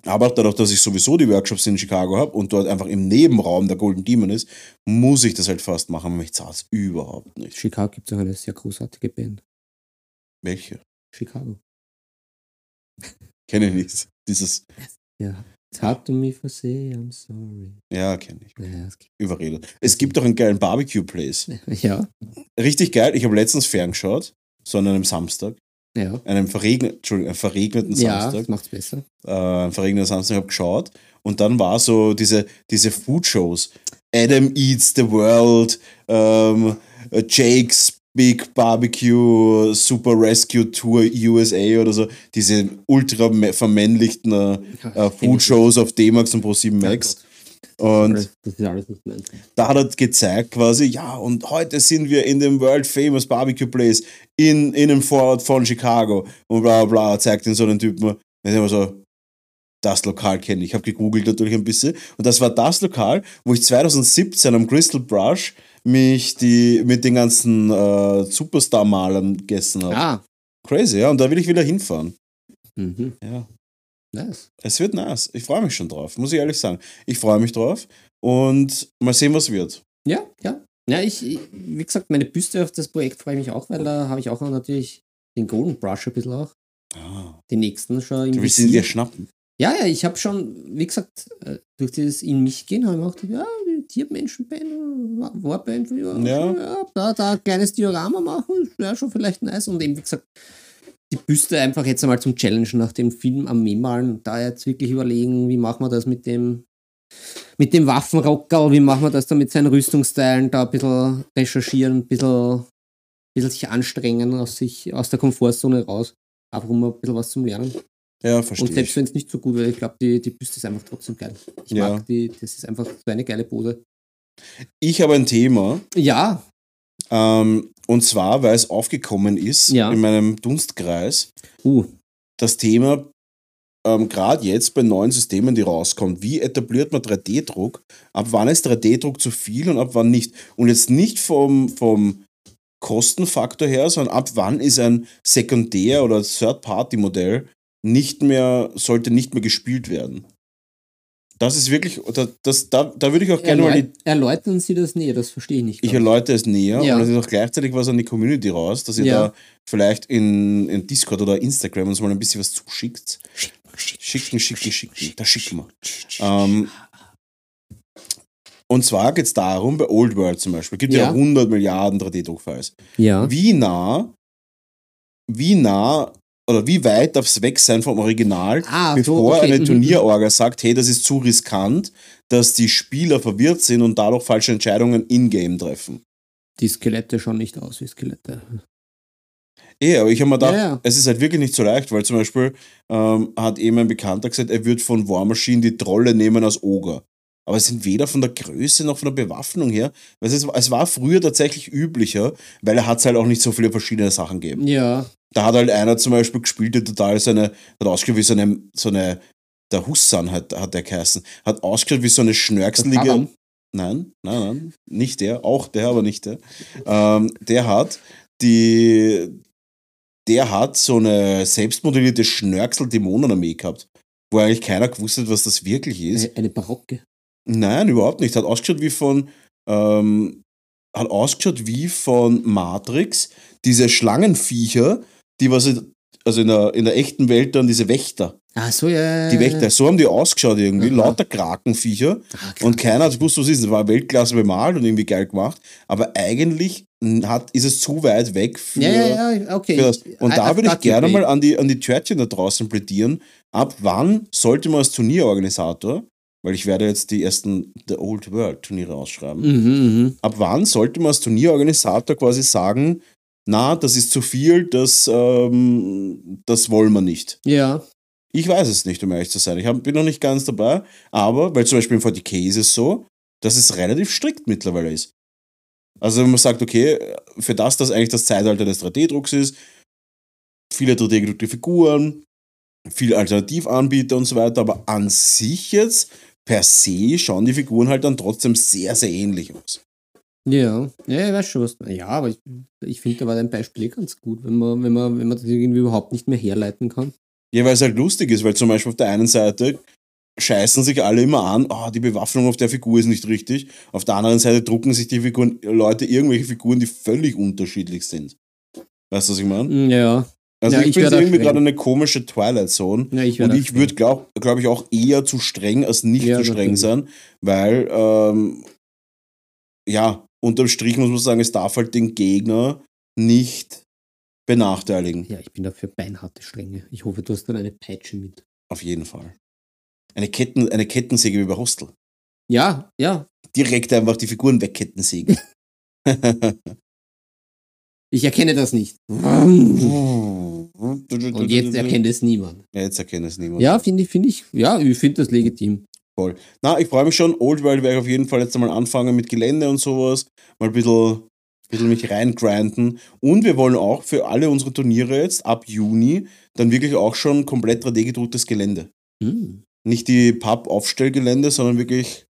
Aber dadurch, dass ich sowieso die Workshops in Chicago habe und dort einfach im Nebenraum der Golden Demon ist, muss ich das halt fast machen. Aber mich zahlt überhaupt nicht. Chicago gibt es auch eine sehr großartige Band. Welche? Chicago. Kenne ich nicht. Dieses. Ja. It's hard to me for say I'm sorry. Ja, kenne ich. Ja. Überredet. Es gibt doch einen geilen Barbecue-Place. ja. Richtig geil. Ich habe letztens ferngeschaut, so an einem Samstag. Ja. Einem verregnet, Entschuldigung, verregneten Ja, Samstag. macht's besser. äh, am verregneten Samstag habe geschaut und dann war so diese, diese Food-Shows. Adam Eats the World, ähm, Jake's Big Barbecue, Super Rescue Tour USA oder so. Diese ultra vermännlichten äh, äh, Food-Shows auf D-Max und Pro7 Max. Und Das ist alles nicht meins. da hat er gezeigt quasi, ja, und heute sind wir in dem World Famous Barbecue Place in, in einem Vorort von Chicago und bla bla bla, zeigt ihn so einen Typen. Und ich immer so, das Lokal kenne ich. Ich habe gegoogelt natürlich ein bisschen. Und das war das Lokal, wo ich 2017 am Crystal Brush mich die, mit den ganzen äh, Superstar-Malern gegessen habe. Ah. Crazy, ja. Und da will ich wieder hinfahren. Mhm. Ja. Nice. Es wird nice. Ich freue mich schon drauf, muss ich ehrlich sagen. Ich freue mich drauf und mal sehen, was wird. Ja, ja. Ja, ich, ich, wie gesagt, meine Büste auf das Projekt freue ich mich auch, weil da habe ich auch natürlich den Golden Brush ein bisschen auch. Ah, Den nächsten schon du willst ihn dir schnappen. Ja, ja, ich habe schon, wie gesagt, äh, durch dieses in mich gehen, habe ich auch gedacht, ja, Tiermenschenband, Wa- Warband, ja, Ja. ja. da, da ein kleines Diorama machen, wäre schon vielleicht nice. Und eben, wie gesagt, die Büste einfach jetzt einmal zum Challenge nach dem Film am malen, da jetzt wirklich überlegen, wie machen wir das mit dem, mit dem Waffenrockerl, wie machen wir das da mit seinen Rüstungsteilen, da ein bisschen recherchieren, ein bisschen, ein bisschen sich anstrengen, aus, sich, aus der Komfortzone raus, einfach um ein bisschen was zum Lernen. Ja, Und verstehe selbst ich. wenn es nicht so gut wäre, ich glaube, die, die Büste ist einfach trotzdem geil. Ich Ja. mag die, das ist einfach so eine geile Pose. Ich habe ein Thema, Ja, ähm, und zwar, weil es aufgekommen ist Ja. in meinem Dunstkreis, uh, das Thema, ähm, gerade jetzt bei neuen Systemen, die rauskommen, wie etabliert man 3D-Druck? Ab wann ist 3D-Druck zu viel und ab wann nicht? Und jetzt nicht vom, vom Kostenfaktor her, sondern ab wann ist ein Sekundär- oder Third-Party-Modell nicht mehr, sollte nicht mehr gespielt werden? Das ist wirklich, da, das, da, da würde ich auch gerne mal die erläut erläutern Sie das näher, das verstehe ich nicht. ich erläutere es näher Ja. und es ist auch gleichzeitig was an die Community raus, dass ihr Ja. da vielleicht in, in Discord oder Instagram uns mal ein bisschen was zuschickt. Schicken, schicken, schicken. Da schicken wir. Ähm, und zwar geht es darum, bei Old World zum Beispiel, gibt ja, Ja. 100 Milliarden 3D-Druckfiles. ja. Wie nah, wie nah oder wie weit darf es weg sein vom Original, Ah, so, bevor okay, eine mhm. Turnierorga sagt, hey, das ist zu riskant, dass die Spieler verwirrt sind und dadurch falsche Entscheidungen in-game treffen. Die Skelette schauen nicht aus wie Skelette. Eh, aber ich habe mir gedacht, Ja, ja. es ist halt wirklich nicht so leicht, weil zum Beispiel ähm, hat eben ein Bekannter gesagt, er wird von War Machine die Trolle nehmen als Oger. Aber es sind weder von der Größe noch von der Bewaffnung her. Weil es, es war früher tatsächlich üblicher, weil er hat halt auch nicht so viele verschiedene Sachen gegeben. Ja, Da hat halt einer zum Beispiel gespielt, der total seine, hat ausgeschaut wie so eine, so eine der Hussan hat, hat der geheißen, hat ausgeschaut wie so eine. Taram. Nein, nein, nein, nicht der, auch der, aber nicht der. Ähm, der hat die, der hat so eine selbstmodellierte Schnörksel-Dämonenarmee gehabt, wo eigentlich keiner gewusst hat, was das wirklich ist. eine, eine Barocke. Nein, überhaupt nicht. Hat ausgeschaut wie von, ähm, hat ausgeschaut wie von Matrix, diese Schlangenviecher, die was, also in der, in der echten Welt dann diese Wächter, Ah, so, ja. die Wächter, so haben die ausgeschaut irgendwie, Aha. lauter Krakenviecher. Ah, krass. Und keiner hat gewusst, was es ist. Es war Weltklasse bemalt und irgendwie geil gemacht. Aber eigentlich hat, ist es zu weit weg für, ja, ja, ja, okay. das. Und da I've würde ich you, gerne mal an die, an die Törtchen da draußen plädieren. Ab wann sollte man als Turnierorganisator, weil ich werde jetzt die ersten The Old World Turniere ausschreiben, Mhm, mhm. ab wann sollte man als Turnierorganisator quasi sagen, na, das ist zu viel, das, ähm, das wollen wir nicht. Ja, Ich weiß es nicht, um ehrlich zu sein. Ich hab, bin noch nicht ganz dabei, aber, weil zum Beispiel im 40k ist es so, dass es relativ strikt mittlerweile ist. Also wenn man sagt, okay, für das, das eigentlich das Zeitalter des 3D-Drucks ist, viele 3D-gedruckte Figuren, viele Alternativanbieter und so weiter, aber an sich jetzt per se schauen die Figuren halt dann trotzdem sehr, sehr ähnlich aus. Ja. Ja, ich weiß schon, was. Ja, aber ich, ich finde, da war dein Beispiel eh ganz gut, wenn man, wenn man, wenn man das irgendwie überhaupt nicht mehr herleiten kann. Ja, weil es halt lustig ist, weil zum Beispiel auf der einen Seite scheißen sich alle immer an, oh, die Bewaffnung auf der Figur ist nicht richtig. Auf der anderen Seite drucken sich die Figuren, Leute irgendwelche Figuren, die völlig unterschiedlich sind. Weißt du, was ich meine? Mm, Ja. Also Ja, ich, ich bin irgendwie gerade eine komische Twilight Zone. Ja, ich Und ich würde, glaube glaub ich, auch eher zu streng als nicht Ja, zu streng sein, weil, ähm, ja, unterm Strich muss man sagen, es darf halt den Gegner nicht benachteiligen. Ja, ich bin dafür beinharte Strenge. Ich hoffe, du hast dann eine Peitsche mit. Auf jeden Fall. Eine, Ketten, eine Kettensäge wie bei Hostel. Ja, ja. Direkt einfach die Figuren wegkettensägen. Ich erkenne das nicht. Und Und jetzt erkennt es niemand. Ja, jetzt erkennt es niemand. Ja, finde ich, finde ich, ja, ich finde das legitim. Na, ich freue mich schon. Old World werde ich auf jeden Fall jetzt einmal anfangen mit Gelände und sowas. Mal ein bisschen, bisschen mich reingrinden. Und wir wollen auch für alle unsere Turniere jetzt ab Juni dann wirklich auch schon komplett 3D-gedrucktes Gelände. Hm. Nicht die Papp-Aufstellgelände, sondern wirklich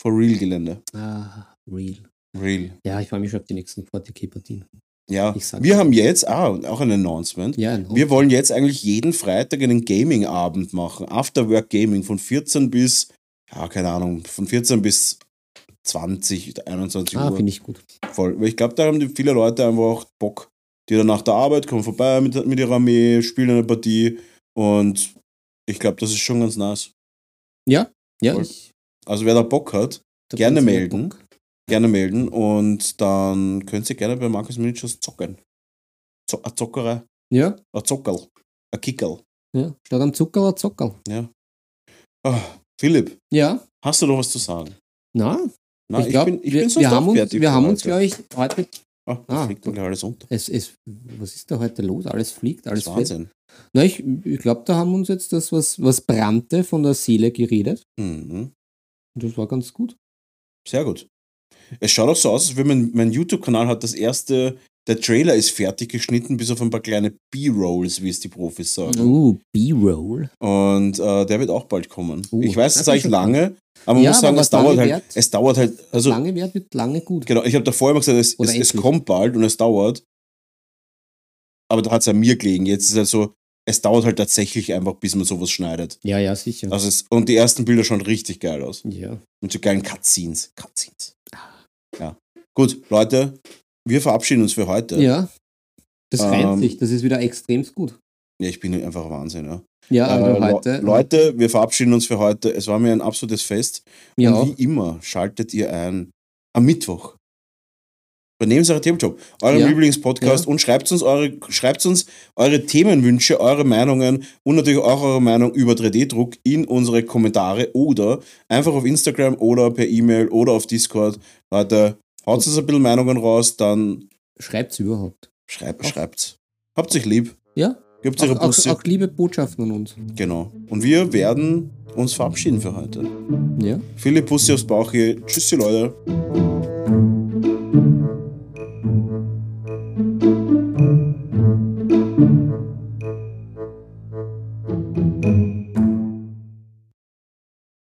for real Gelände. Ah, real. Real. Ja, ich freue mich schon auf die nächsten 40k-Partien. Ja, wir haben jetzt, ah, auch ein Announcement. Ja, ein Wir wollen jetzt eigentlich jeden Freitag einen Gaming-Abend machen. Afterwork Gaming von 14 bis, ja, keine Ahnung, von 14 bis 20, 21 Ah, Uhr. finde ich gut. Voll. Weil ich glaube, da haben die viele Leute einfach auch Bock. Die dann nach der Arbeit kommen vorbei mit, mit ihrer Armee, spielen eine Partie und ich glaube, das ist schon ganz nice. Ja, ja, Voll. Also wer da Bock hat, da Gerne melden. Gerne melden und dann könnt ihr gerne bei Marcus Miniatures zocken. Zo eine Zockerei, Ja, ein Zockerl, ein Kickerl. ja. Statt am Zucker oder Zockerl. Ja. Ah, Philipp, Ja, hast du noch was zu sagen? na, Na, ich glaube, ich wir, bin sonst wir haben uns, wir für haben uns, heute. glaube ich, heute, Ah, da Ah, fliegt gleich alles unter. es, es, was ist da heute los? Alles fliegt, Das alles fällt. Wahnsinn. Na, ich, ich glaube, da haben uns jetzt das, was, was brannte, von der Seele geredet. Mhm. Und das war ganz gut. Sehr gut. Es schaut auch so aus, als wenn mein, mein YouTube-Kanal hat das erste, der Trailer ist fertig geschnitten, bis auf ein paar kleine B-Rolls, wie es die Profis sagen. Uh, B-Roll. Und äh, der wird auch bald kommen. Uh, ich weiß, das sage ist ich lange, aber man Ja, muss sagen, es dauert halt, währt- es dauert halt, also lange wird, wird lange gut. genau, ich habe davor immer gesagt, es, es, es kommt bald und es dauert. Aber da hat es an mir gelegen. Jetzt ist es halt so, es dauert halt tatsächlich einfach, bis man sowas schneidet. Ja, ja, sicher. Also es, und die ersten Bilder schauen richtig geil aus. ja. Mit so geilen Cutscenes. Cutscenes. Gut, Leute, wir verabschieden uns für heute. ja. Das Ähm, reimt sich, das ist wieder extremst gut. Ja, ich bin einfach Wahnsinn, ja. Ja, also Äh, heute. Leute, wir verabschieden uns für heute. Es war mir ein absolutes Fest. ja, Und auch. wie immer schaltet ihr ein am Mittwoch. Bei Nebensache Themenjob, eurem Ja. Lieblingspodcast Ja. und schreibt uns, eure, schreibt uns eure Themenwünsche, eure Meinungen und natürlich auch eure Meinung über 3D-Druck in unsere Kommentare oder einfach auf Instagram oder per E-Mail oder auf Discord. Leute, haut uns ein bisschen Meinungen raus, dann Schreibt's überhaupt. schreibt, schreibt's. Habt euch lieb. Ja, Gebt auch, auch, auch liebe Botschaften an uns. Genau. Und wir werden uns verabschieden für heute. Ja. Viele Pussy aufs Bauch hier. Tschüssi, Leute.